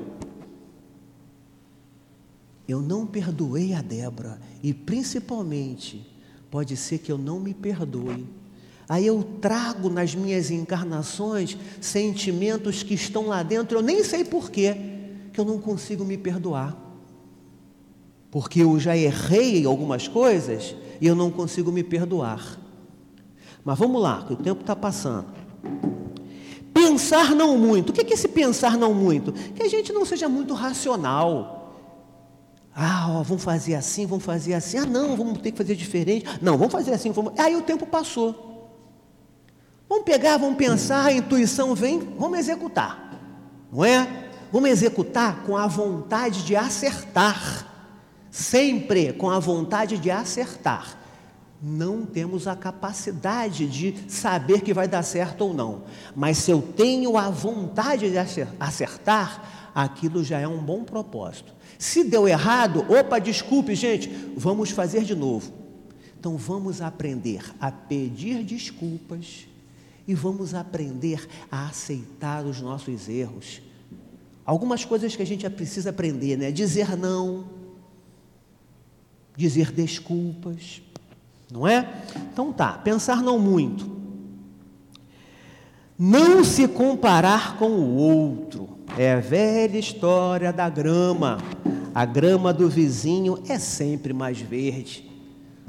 Eu não perdoei a Débora e principalmente pode ser que eu não me perdoe. Aí eu trago nas minhas encarnações sentimentos que estão lá dentro, eu nem sei porquê, que eu não consigo me perdoar. Porque eu já errei algumas coisas e eu não consigo me perdoar. Mas vamos lá, que o tempo está passando. Pensar não muito. O que é esse pensar não muito? Que a gente não seja muito racional ah, ó, vamos fazer assim, vamos fazer assim. Ah, não, vamos ter que fazer diferente. Não, vamos fazer assim. Vamos... Aí o tempo passou. Vamos pegar, vamos pensar, a intuição vem, vamos executar. Não é? Vamos executar com a vontade de acertar. Sempre com a vontade de acertar. Não temos a capacidade de saber que vai dar certo ou não. Mas se eu tenho a vontade de acertar, aquilo já é um bom propósito. Se deu errado, opa, desculpe, gente, vamos fazer de novo. Então vamos aprender a pedir desculpas e vamos aprender a aceitar os nossos erros. Algumas coisas que a gente precisa aprender, né? Dizer não, dizer desculpas, não é? Então tá, pensar não muito. Não se comparar com o outro. É a velha história da grama. A grama do vizinho é sempre mais verde.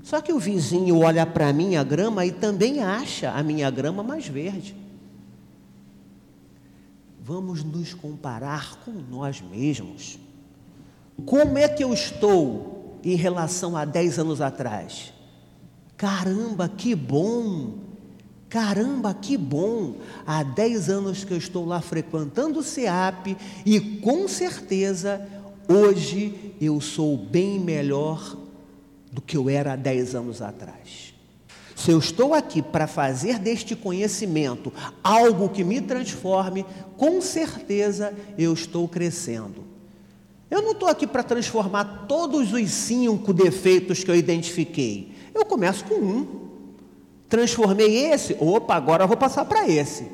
Só que o vizinho olha para a minha grama e também acha a minha grama mais verde. Vamos nos comparar com nós mesmos. Como é que eu estou em relação a 10 anos atrás? Caramba, que bom! Caramba, que bom! Há 10 anos que eu estou lá frequentando o SEAP e com certeza hoje eu sou bem melhor do que eu era há 10 anos atrás. Se eu estou aqui para fazer deste conhecimento algo que me transforme, com certeza eu estou crescendo. Eu não estou aqui para transformar todos os cinco defeitos que eu identifiquei. Eu começo com um. Transformei esse, opa, agora eu vou passar para esse.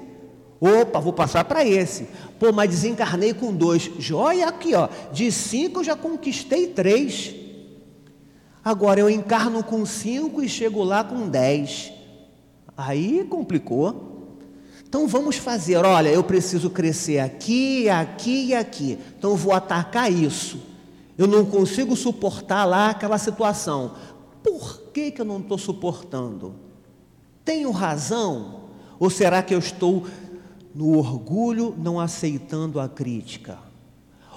Opa, vou passar para esse. Pô, mas desencarnei com dois. Joia aqui, ó. De cinco eu já conquistei três. Agora eu encarno com cinco e chego lá com dez. Aí complicou. Então vamos fazer, olha, eu preciso crescer aqui, aqui e aqui. Então eu vou atacar isso. Eu não consigo suportar lá aquela situação. Por que, que eu não estou suportando? Tenho razão? Ou será que eu estou no orgulho, não aceitando a crítica?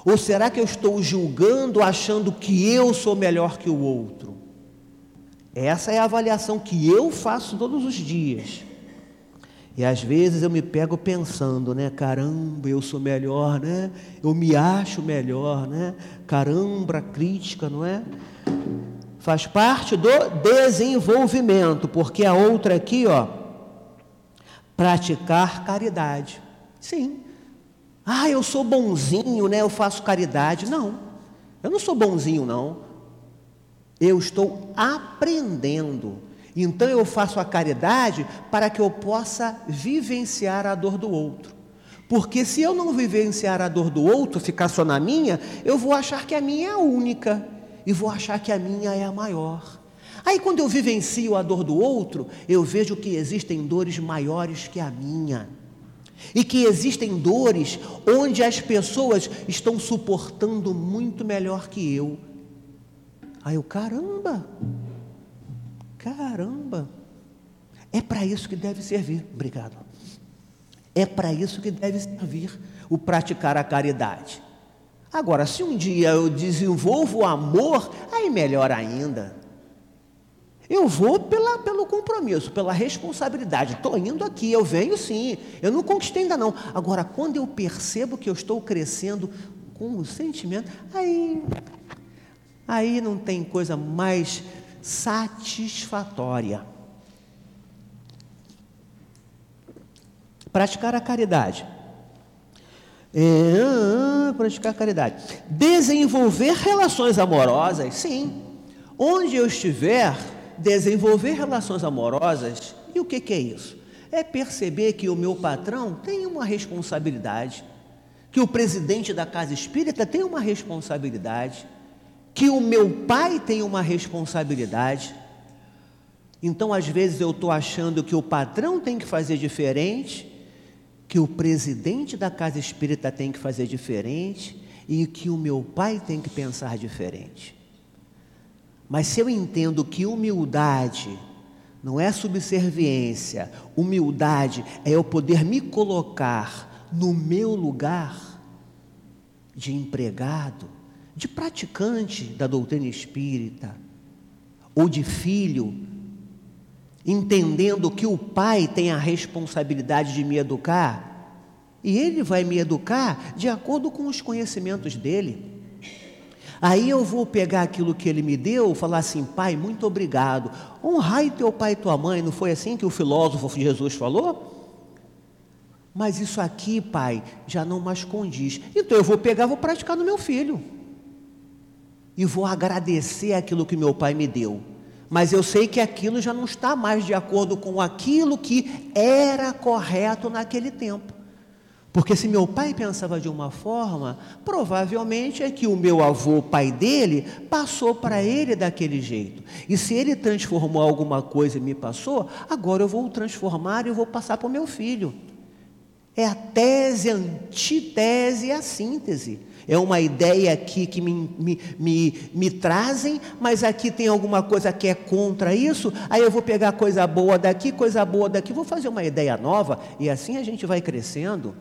Ou será que eu estou julgando, achando que eu sou melhor que o outro? Essa é a avaliação que eu faço todos os dias. E às vezes eu me pego pensando, né? Caramba, eu sou melhor, né? Eu me acho melhor, né? Caramba, crítica, não é? Faz parte do desenvolvimento, porque a outra aqui, ó, praticar caridade. Sim. Ah, eu sou bonzinho, né? Eu faço caridade. Não. Eu não sou bonzinho, não. Eu estou aprendendo então eu faço a caridade para que eu possa vivenciar a dor do outro. Porque se eu não vivenciar a dor do outro, ficar só na minha, eu vou achar que a minha é a única e vou achar que a minha é a maior. Aí quando eu vivencio a dor do outro, eu vejo que existem dores maiores que a minha. E que existem dores onde as pessoas estão suportando muito melhor que eu. Aí eu, caramba, Caramba! É para isso que deve servir. Obrigado. É para isso que deve servir o praticar a caridade. Agora, se um dia eu desenvolvo o amor, aí melhor ainda. Eu vou pela, pelo compromisso, pela responsabilidade. Estou indo aqui, eu venho sim. Eu não conquistei ainda não. Agora, quando eu percebo que eu estou crescendo com o sentimento, aí, aí não tem coisa mais satisfatória. Praticar a caridade. É, ah, praticar a caridade. Desenvolver relações amorosas, sim. Onde eu estiver, desenvolver relações amorosas. E o que, que é isso? É perceber que o meu patrão tem uma responsabilidade, que o presidente da casa espírita tem uma responsabilidade, que o meu pai tem uma responsabilidade. Então, às vezes, eu estou achando que o patrão tem que fazer diferente, que o presidente da casa espírita tem que fazer diferente e que o meu pai tem que pensar diferente. Mas se eu entendo que humildade não é subserviência, humildade é eu poder me colocar no meu lugar de empregado, de praticante da doutrina espírita, ou de filho, entendendo que o pai tem a responsabilidade de me educar, e ele vai me educar de acordo com os conhecimentos dele. Aí eu vou pegar aquilo que ele me deu, falar assim, pai, muito obrigado. Honrai teu pai e tua mãe, não foi assim que o filósofo Jesus falou? Mas isso aqui, pai, já não mais condiz. Então eu vou pegar, vou praticar no meu filho e vou agradecer aquilo que meu pai me deu. Mas eu sei que aquilo já não está mais de acordo com aquilo que era correto naquele tempo. Porque se meu pai pensava de uma forma, provavelmente é que o meu avô, pai dele, passou para ele daquele jeito. E se ele transformou alguma coisa e me passou, agora eu vou transformar e vou passar para o meu filho. É a tese, a antítese e a síntese. É uma ideia aqui que me, me, me, me trazem, mas aqui tem alguma coisa que é contra isso, aí eu vou pegar coisa boa daqui, coisa boa daqui, vou fazer uma ideia nova, e assim a gente vai crescendo.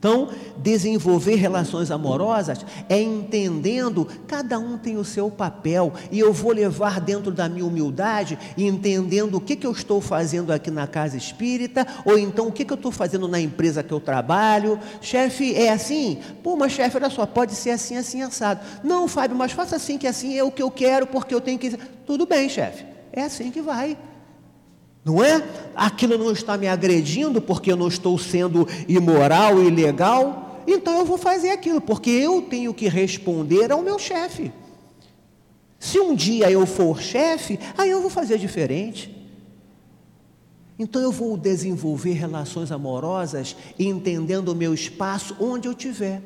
Então, desenvolver relações amorosas é entendendo cada um tem o seu papel e eu vou levar dentro da minha humildade entendendo o que, que eu estou fazendo aqui na casa espírita ou então o que, que eu estou fazendo na empresa que eu trabalho. Chefe, é assim? Pô, mas chefe, olha só, pode ser assim, assim, assado. Não, Fábio, mas faça assim que assim é o que eu quero porque eu tenho que. Tudo bem, chefe, é assim que vai. Não é? Aquilo não está me agredindo porque eu não estou sendo imoral ilegal. Então eu vou fazer aquilo, porque eu tenho que responder ao meu chefe. Se um dia eu for chefe, aí eu vou fazer diferente. Então eu vou desenvolver relações amorosas entendendo o meu espaço onde eu estiver.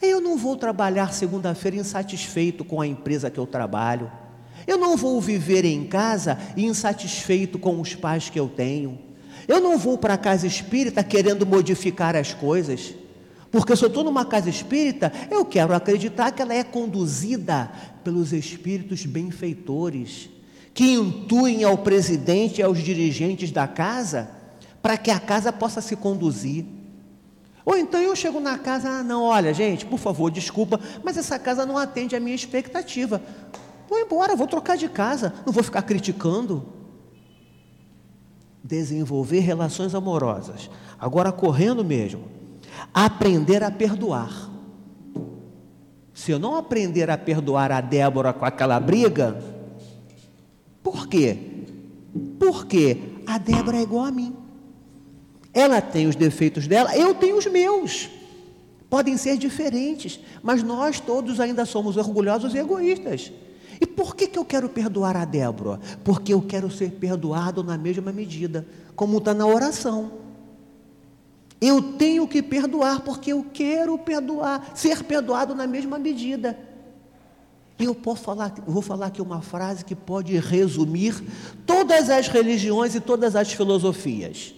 Aí eu não vou trabalhar segunda-feira insatisfeito com a empresa que eu trabalho. Eu não vou viver em casa insatisfeito com os pais que eu tenho. Eu não vou para a casa espírita querendo modificar as coisas. Porque se eu estou numa casa espírita, eu quero acreditar que ela é conduzida pelos espíritos benfeitores, que intuem ao presidente e aos dirigentes da casa para que a casa possa se conduzir. Ou então eu chego na casa, ah, não, olha, gente, por favor, desculpa, mas essa casa não atende à minha expectativa. Vou embora, vou trocar de casa, não vou ficar criticando. desenvolver relações amorosas. Agora, correndo mesmo, aprender a perdoar. Se eu não aprender a perdoar a Débora com aquela briga, por quê? Porque a Débora é igual a mim. Ela tem os defeitos dela, eu tenho os meus. Podem ser diferentes, mas nós todos ainda somos orgulhosos e egoístas. E por que, que eu quero perdoar a Débora? Porque eu quero ser perdoado na mesma medida, como está na oração. Eu tenho que perdoar porque eu quero perdoar, ser perdoado na mesma medida. E eu posso falar, vou falar aqui uma frase que pode resumir todas as religiões e todas as filosofias.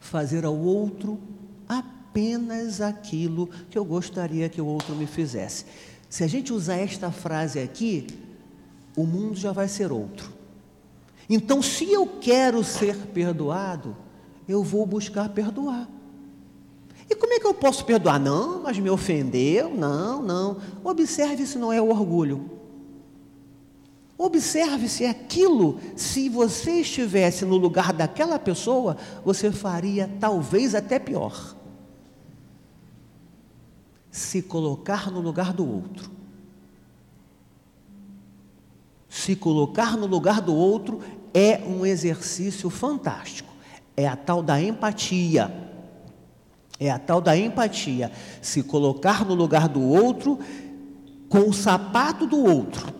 Fazer ao outro apenas aquilo que eu gostaria que o outro me fizesse. Se a gente usar esta frase aqui, o mundo já vai ser outro. Então, se eu quero ser perdoado, eu vou buscar perdoar. E como é que eu posso perdoar? Não, mas me ofendeu? Não, não. Observe se não é o orgulho. Observe se aquilo, se você estivesse no lugar daquela pessoa, você faria talvez até pior se colocar no lugar do outro. Se colocar no lugar do outro é um exercício fantástico. É a tal da empatia. É a tal da empatia. Se colocar no lugar do outro com o sapato do outro.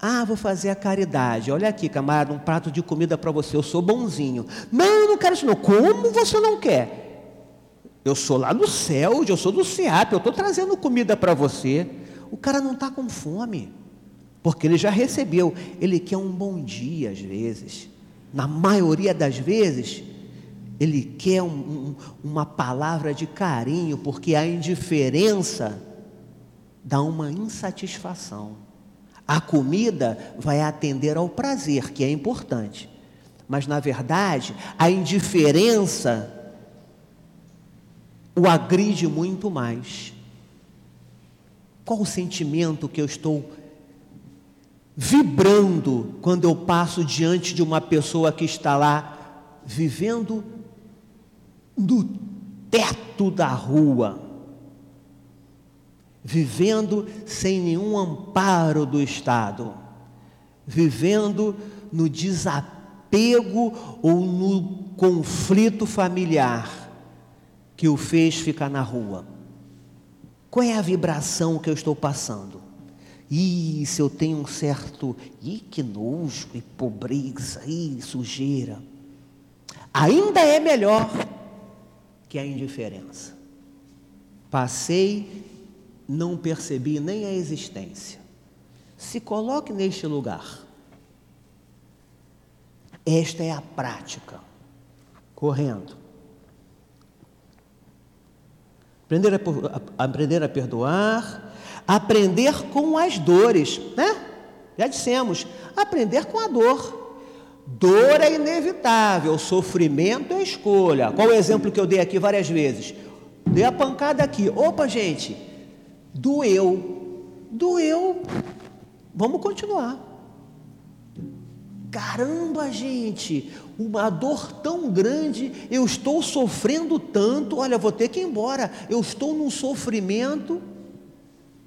Ah, vou fazer a caridade. Olha aqui, camarada, um prato de comida para você. Eu sou bonzinho. Não, não quero isso não. Como você não quer? Eu sou lá no céu, eu sou do CEAP, eu estou trazendo comida para você. O cara não está com fome, porque ele já recebeu. Ele quer um bom dia, às vezes. Na maioria das vezes, ele quer um, um, uma palavra de carinho, porque a indiferença dá uma insatisfação. A comida vai atender ao prazer, que é importante. Mas, na verdade, a indiferença o agride muito mais. Qual o sentimento que eu estou vibrando quando eu passo diante de uma pessoa que está lá vivendo no teto da rua, vivendo sem nenhum amparo do Estado, vivendo no desapego ou no conflito familiar que o fez ficar na rua? Qual é a vibração que eu estou passando? Ih, se eu tenho um certo. Ih, que nojo, e pobreza, ih, sujeira. Ainda é melhor que a indiferença. Passei, não percebi nem a existência. Se coloque neste lugar. Esta é a prática. Correndo. Aprender a, aprender a perdoar, aprender com as dores, né? Já dissemos, aprender com a dor. Dor é inevitável, sofrimento é escolha. Qual o exemplo que eu dei aqui várias vezes? Dei a pancada aqui. Opa, gente, doeu. Doeu. Vamos continuar. Caramba, gente, uma dor tão grande, eu estou sofrendo tanto, olha, vou ter que ir embora, eu estou num sofrimento.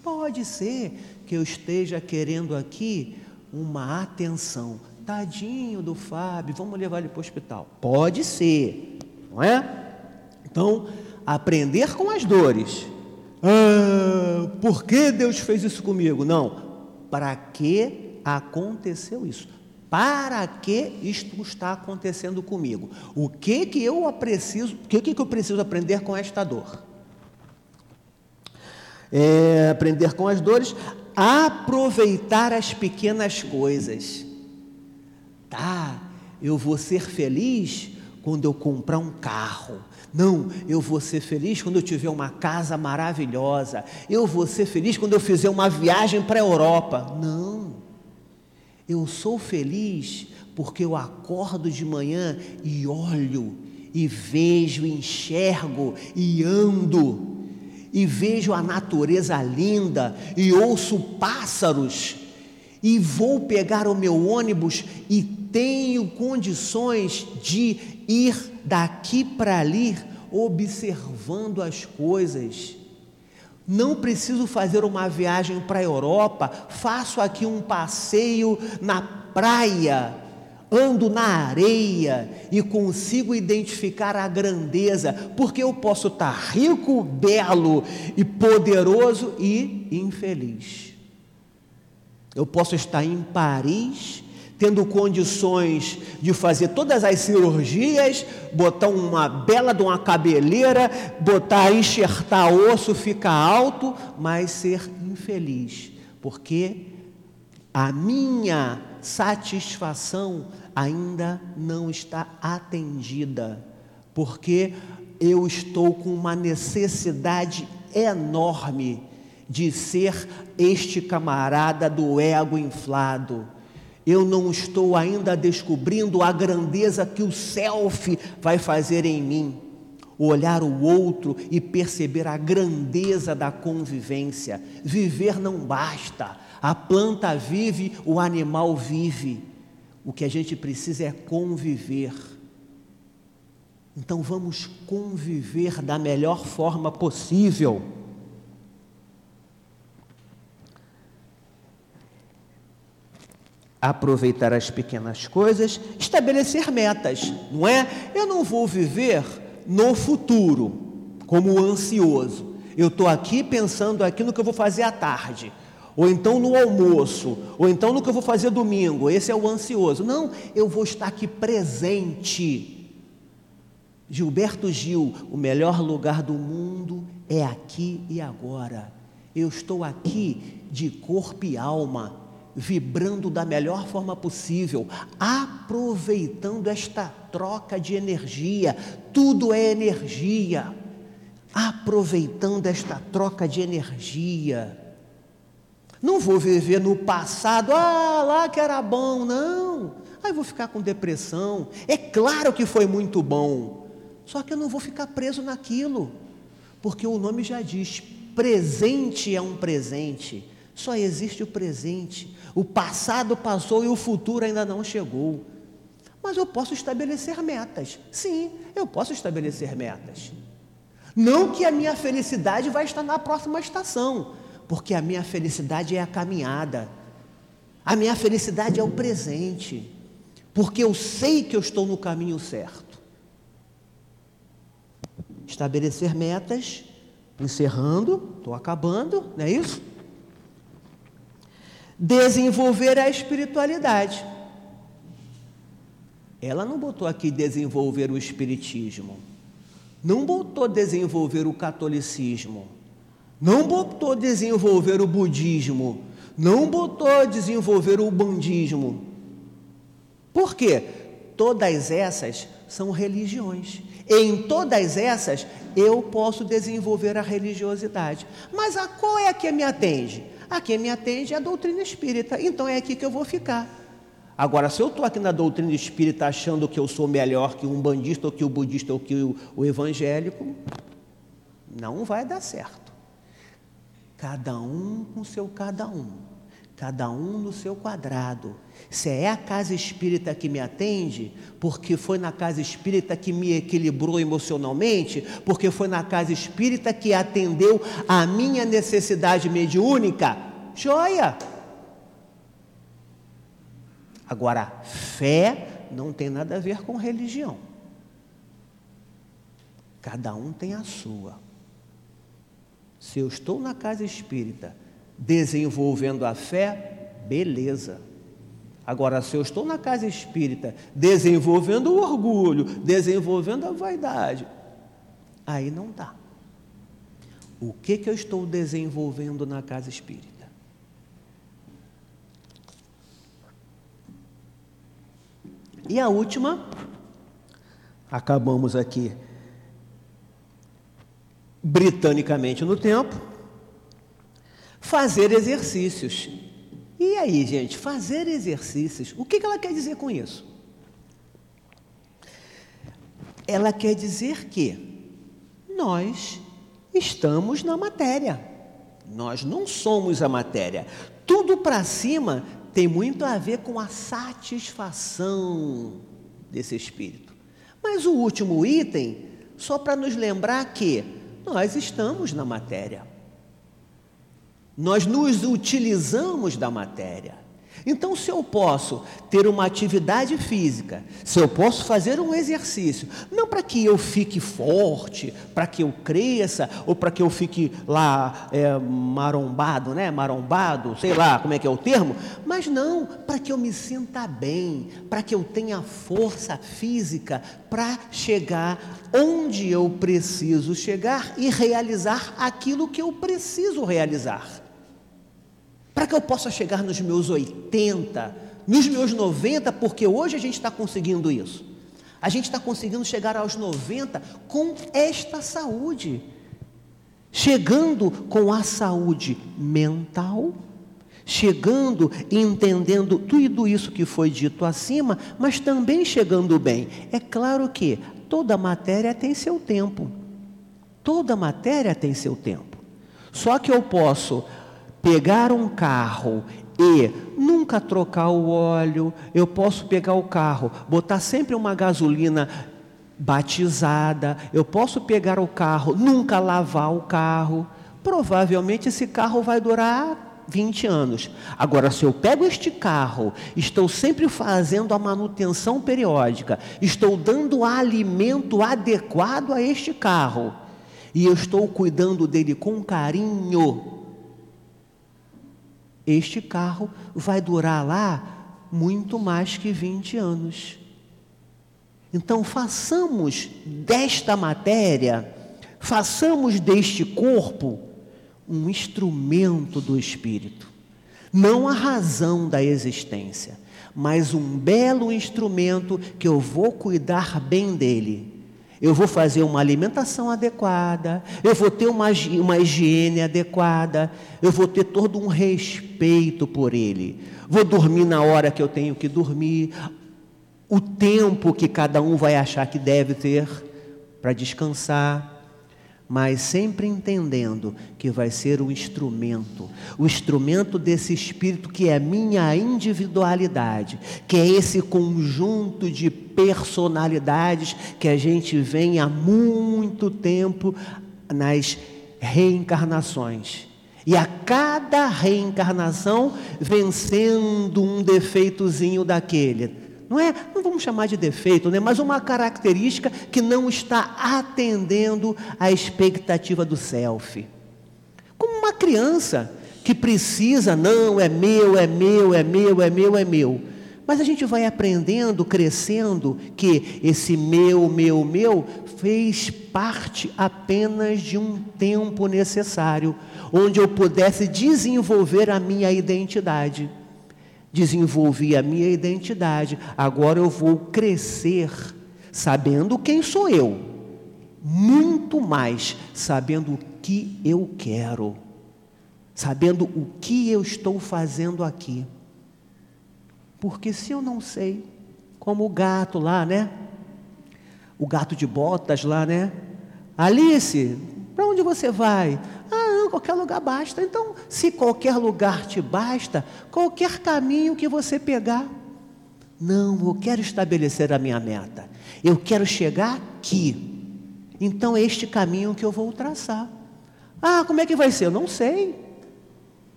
Pode ser que eu esteja querendo aqui uma atenção. Tadinho do Fábio, vamos levar ele para o hospital. Pode ser, não é? Então, aprender com as dores. Ah, por que Deus fez isso comigo? Não, para que aconteceu isso? Para que isto está acontecendo comigo? O que que eu preciso, o que que eu preciso aprender com esta dor? É, aprender com as dores, aproveitar as pequenas coisas. Tá, eu vou ser feliz quando eu comprar um carro. Não, eu vou ser feliz quando eu tiver uma casa maravilhosa. Eu vou ser feliz quando eu fizer uma viagem para a Europa. Não. Eu sou feliz porque eu acordo de manhã e olho, e vejo, enxergo e ando, e vejo a natureza linda, e ouço pássaros, e vou pegar o meu ônibus e tenho condições de ir daqui para ali observando as coisas. Não preciso fazer uma viagem para a Europa, faço aqui um passeio na praia, ando na areia e consigo identificar a grandeza, porque eu posso estar rico, belo e poderoso e infeliz. Eu posso estar em Paris, tendo condições de fazer todas as cirurgias, botar uma bela de uma cabeleira, botar, enxertar osso, ficar alto, mas ser infeliz, porque a minha satisfação ainda não está atendida, porque eu estou com uma necessidade enorme de ser este camarada do ego inflado. Eu não estou ainda descobrindo a grandeza que o self vai fazer em mim. Olhar o outro e perceber a grandeza da convivência. Viver não basta. A planta vive, o animal vive. O que a gente precisa é conviver. Então vamos conviver da melhor forma possível. Aproveitar as pequenas coisas, estabelecer metas, não é? Eu não vou viver no futuro como ansioso. Eu estou aqui pensando aqui no que eu vou fazer à tarde, ou então no almoço, ou então no que eu vou fazer domingo. Esse é o ansioso. Não, eu vou estar aqui presente. Gilberto Gil, o melhor lugar do mundo é aqui e agora. Eu estou aqui de corpo e alma vibrando da melhor forma possível, aproveitando esta troca de energia. Tudo é energia. Aproveitando esta troca de energia. Não vou viver no passado, ah, lá que era bom, não. Aí vou ficar com depressão. É claro que foi muito bom, só que eu não vou ficar preso naquilo, porque o nome já diz: presente é um presente. Só existe o presente. O passado passou e o futuro ainda não chegou. Mas eu posso estabelecer metas. Sim, eu posso estabelecer metas. Não que a minha felicidade vai estar na próxima estação, porque a minha felicidade é a caminhada. A minha felicidade é o presente, porque eu sei que eu estou no caminho certo. Estabelecer metas, encerrando, estou acabando, não é isso? Desenvolver a espiritualidade. Ela não botou aqui desenvolver o espiritismo, não botou desenvolver o catolicismo, não botou desenvolver o budismo, não botou desenvolver o bandismo. Por quê? Todas essas são religiões. Em todas essas eu posso desenvolver a religiosidade. Mas a qual é que me atende? A quem me atende é a doutrina espírita, então é aqui que eu vou ficar. Agora, se eu estou aqui na doutrina espírita achando que eu sou melhor que um bandista, ou que o budista, ou que o, o evangélico, não vai dar certo. Cada um com seu cada um, cada um no seu quadrado. Se é a casa espírita que me atende, porque foi na casa espírita que me equilibrou emocionalmente, porque foi na casa espírita que atendeu a minha necessidade mediúnica, joia! Agora, fé não tem nada a ver com religião. Cada um tem a sua. Se eu estou na casa espírita desenvolvendo a fé, beleza. Agora, se eu estou na casa espírita desenvolvendo o orgulho, desenvolvendo a vaidade, aí não dá. O que, que eu estou desenvolvendo na casa espírita? E a última, acabamos aqui britanicamente no tempo, fazer exercícios. E aí, gente, fazer exercícios, o que ela quer dizer com isso? Ela quer dizer que nós estamos na matéria, nós não somos a matéria. Tudo para cima tem muito a ver com a satisfação desse espírito. Mas o último item, só para nos lembrar que nós estamos na matéria. Nós nos utilizamos da matéria. Então, se eu posso ter uma atividade física, se eu posso fazer um exercício, não para que eu fique forte, para que eu cresça, ou para que eu fique lá é, marombado, né? Marombado, sei lá como é que é o termo, mas não, para que eu me sinta bem, para que eu tenha força física para chegar onde eu preciso chegar e realizar aquilo que eu preciso realizar para que eu possa chegar nos meus 80, nos meus 90, porque hoje a gente está conseguindo isso. A gente está conseguindo chegar aos 90 com esta saúde, chegando com a saúde mental, chegando e entendendo tudo isso que foi dito acima, mas também chegando bem. É claro que toda matéria tem seu tempo. Toda matéria tem seu tempo. Só que eu posso pegar um carro e nunca trocar o óleo, eu posso pegar o carro, botar sempre uma gasolina batizada, eu posso pegar o carro, nunca lavar o carro. Provavelmente esse carro vai durar 20 anos. Agora, se eu pego este carro, estou sempre fazendo a manutenção periódica, estou dando alimento adequado a este carro, e eu estou cuidando dele com carinho, este carro vai durar lá muito mais que 20 anos. Então, façamos desta matéria, façamos deste corpo um instrumento do Espírito. Não a razão da existência, mas um belo instrumento que eu vou cuidar bem dele eu vou fazer uma alimentação adequada, eu vou ter uma, uma higiene adequada, eu vou ter todo um respeito por ele. Vou dormir na hora que eu tenho que dormir, o tempo que cada um vai achar que deve ter para descansar mas sempre entendendo que vai ser o instrumento, o instrumento desse espírito que é minha individualidade, que é esse conjunto de personalidades que a gente vem há muito tempo nas reencarnações. E a cada reencarnação vencendo um defeitozinho daquele. Não é, não vamos chamar de defeito, né? mas uma característica que não está atendendo à expectativa do self. Como uma criança que precisa, não, é meu, é meu, é meu, é meu, é meu. Mas a gente vai aprendendo, crescendo, que esse meu, meu, meu fez parte apenas de um tempo necessário, onde eu pudesse desenvolver a minha identidade desenvolvi a minha identidade, agora eu vou crescer sabendo quem sou eu, muito mais sabendo o que eu quero, sabendo o que eu estou fazendo aqui. Porque se eu não sei, como o gato lá, né? O gato de botas lá, né? Alice, para onde você vai? qualquer lugar basta. Então, se qualquer lugar te basta, qualquer caminho que você pegar. Não, eu quero estabelecer a minha meta. Eu quero chegar aqui. Então, é este caminho que eu vou traçar. Ah, como é que vai ser? Eu não sei.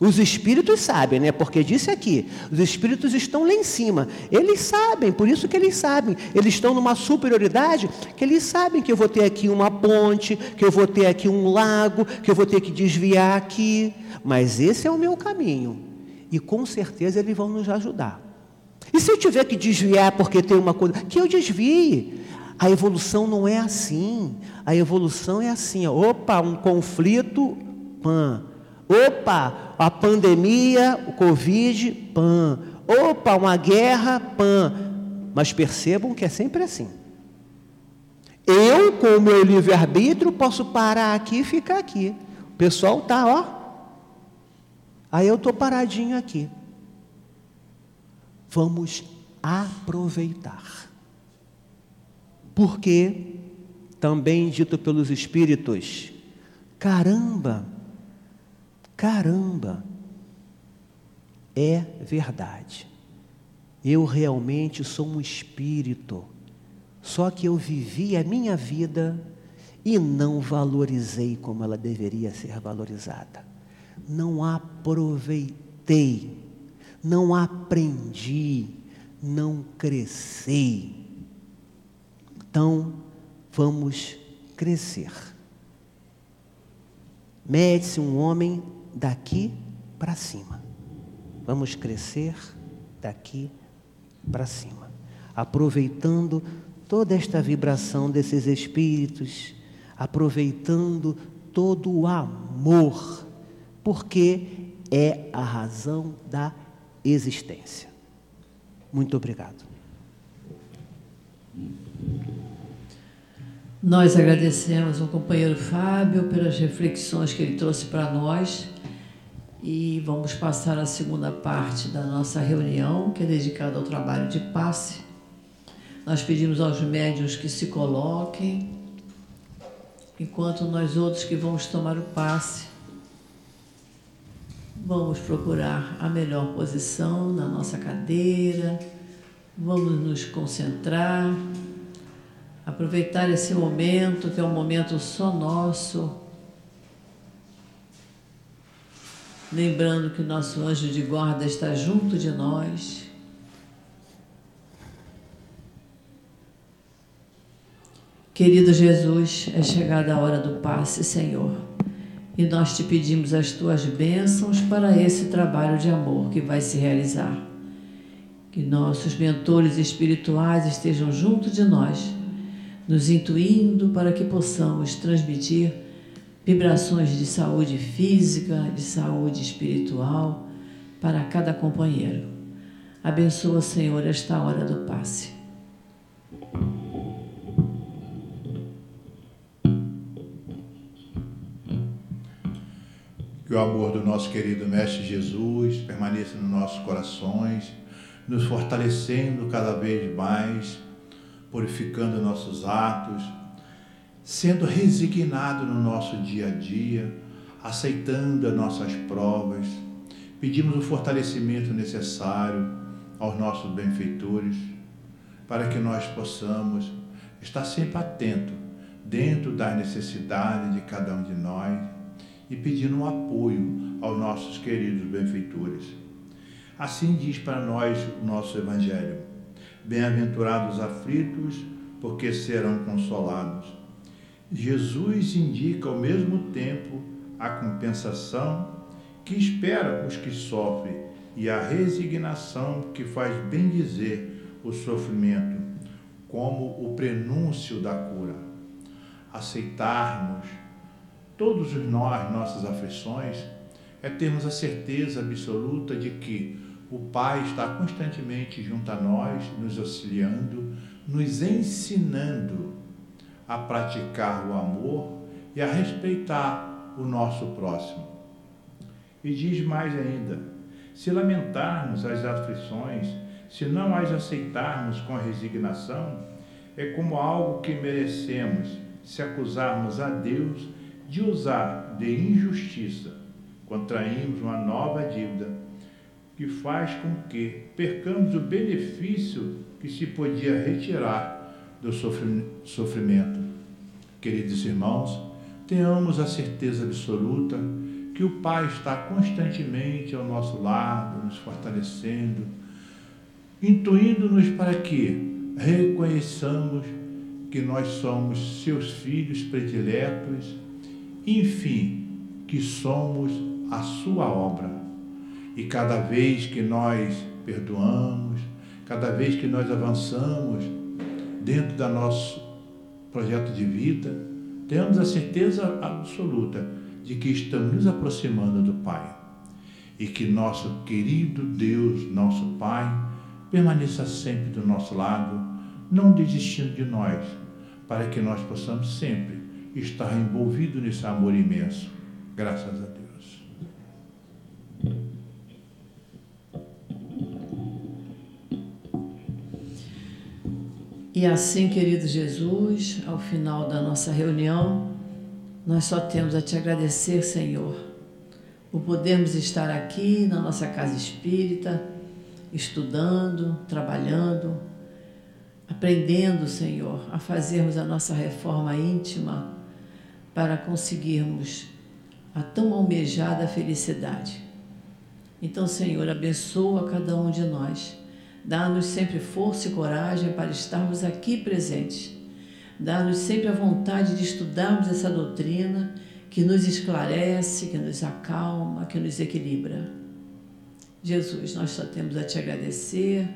Os espíritos sabem, né? Porque disse aqui, os espíritos estão lá em cima. Eles sabem, por isso que eles sabem. Eles estão numa superioridade que eles sabem que eu vou ter aqui uma ponte, que eu vou ter aqui um lago, que eu vou ter que desviar aqui. Mas esse é o meu caminho. E com certeza eles vão nos ajudar. E se eu tiver que desviar porque tem uma coisa, que eu desvie. A evolução não é assim. A evolução é assim, opa, um conflito, pã Opa, a pandemia, o Covid, pan. Opa, uma guerra, pan. Mas percebam que é sempre assim. Eu, com o meu livre-arbítrio, posso parar aqui e ficar aqui. O pessoal está, ó. Aí eu estou paradinho aqui. Vamos aproveitar. Porque, também dito pelos Espíritos, caramba, Caramba! é verdade. Eu realmente sou um espírito, só que eu vivi a minha vida e não valorizei como ela deveria ser valorizada. Não aproveitei, não aprendi, não cresci. Então, vamos crescer. Mede-se um homem daqui para cima. Vamos crescer daqui para cima, aproveitando toda esta vibração desses espíritos, aproveitando todo o amor, porque é a razão da existência. Muito obrigado.
Nós agradecemos ao companheiro Fábio pelas reflexões que ele trouxe para nós e vamos passar a segunda parte da nossa reunião, que é dedicada ao trabalho de passe. Nós pedimos aos médios que se coloquem, enquanto nós outros que vamos tomar o passe, vamos procurar a melhor posição na nossa cadeira, vamos nos concentrar, aproveitar esse momento, que é um momento só nosso lembrando que nosso anjo de guarda está junto de nós. Querido Jesus, é chegada a hora do passe, Senhor, e nós te pedimos as tuas bênçãos para esse trabalho de amor que vai se realizar. Que nossos mentores espirituais estejam junto de nós, nos intuindo para que possamos transmitir vibrações de saúde física, de saúde espiritual para cada companheiro. Abençoa, Senhor, esta hora do passe.
Que o amor do nosso querido Mestre Jesus permaneça nos nossos corações, nos fortalecendo cada vez mais, purificando nossos atos sendo resignado no nosso dia a dia, aceitando as nossas provas, pedimos o fortalecimento necessário aos nossos benfeitores, para que nós possamos estar sempre atento dentro das necessidades de cada um de nós e pedindo um apoio aos nossos queridos benfeitores. Assim diz para nós o nosso Evangelho: Bem-aventurados os aflitos, porque serão consolados. Jesus indica ao mesmo tempo a compensação que espera os que sofrem e a resignação que faz bem dizer o sofrimento como o prenúncio da cura. Aceitarmos todos nós nossas aflições é termos a certeza absoluta de que o Pai está constantemente junto a nós, nos auxiliando, nos ensinando a praticar o amor e a respeitar o nosso próximo. E diz mais ainda: se lamentarmos as aflições, se não as aceitarmos com resignação, é como algo que merecemos se acusarmos a Deus de usar de injustiça, contraímos uma nova dívida que faz com que percamos o benefício que se podia retirar do sofrimento. Queridos irmãos, tenhamos a certeza absoluta que o Pai está constantemente ao nosso lado, nos fortalecendo, intuindo-nos para que reconheçamos que nós somos seus filhos prediletos, enfim, que somos a sua obra. E cada vez que nós perdoamos, cada vez que nós avançamos dentro do nosso projeto de vida, tenhamos a certeza absoluta de que estamos nos aproximando do Pai e que nosso querido Deus, nosso Pai, permaneça sempre do nosso lado, não desistindo de nós, para que nós possamos sempre estar envolvidos nesse amor imenso. Graças a Deus.
E assim, querido Jesus, ao final da nossa reunião, nós só temos a te agradecer, Senhor, por podermos estar aqui na nossa casa espírita, estudando, trabalhando, aprendendo, Senhor, a fazermos a nossa reforma íntima para conseguirmos a tão almejada felicidade. Então, Senhor, abençoa cada um de nós. Dá-nos sempre força e coragem para estarmos aqui presentes. Dá-nos sempre a vontade de estudarmos essa doutrina que nos esclarece, que nos acalma, que nos equilibra. Jesus, nós só temos a te agradecer,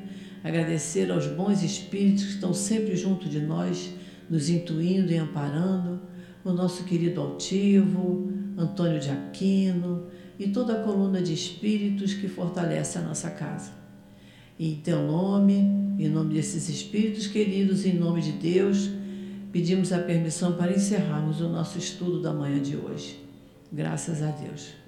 agradecer aos bons espíritos que estão sempre junto de nós, nos intuindo e amparando, o nosso querido altivo, Antônio de Aquino e toda a coluna de espíritos que fortalece a nossa casa. Em teu nome, em nome desses espíritos queridos, em nome de Deus, pedimos a permissão para encerrarmos o nosso estudo da manhã de hoje. Graças a Deus.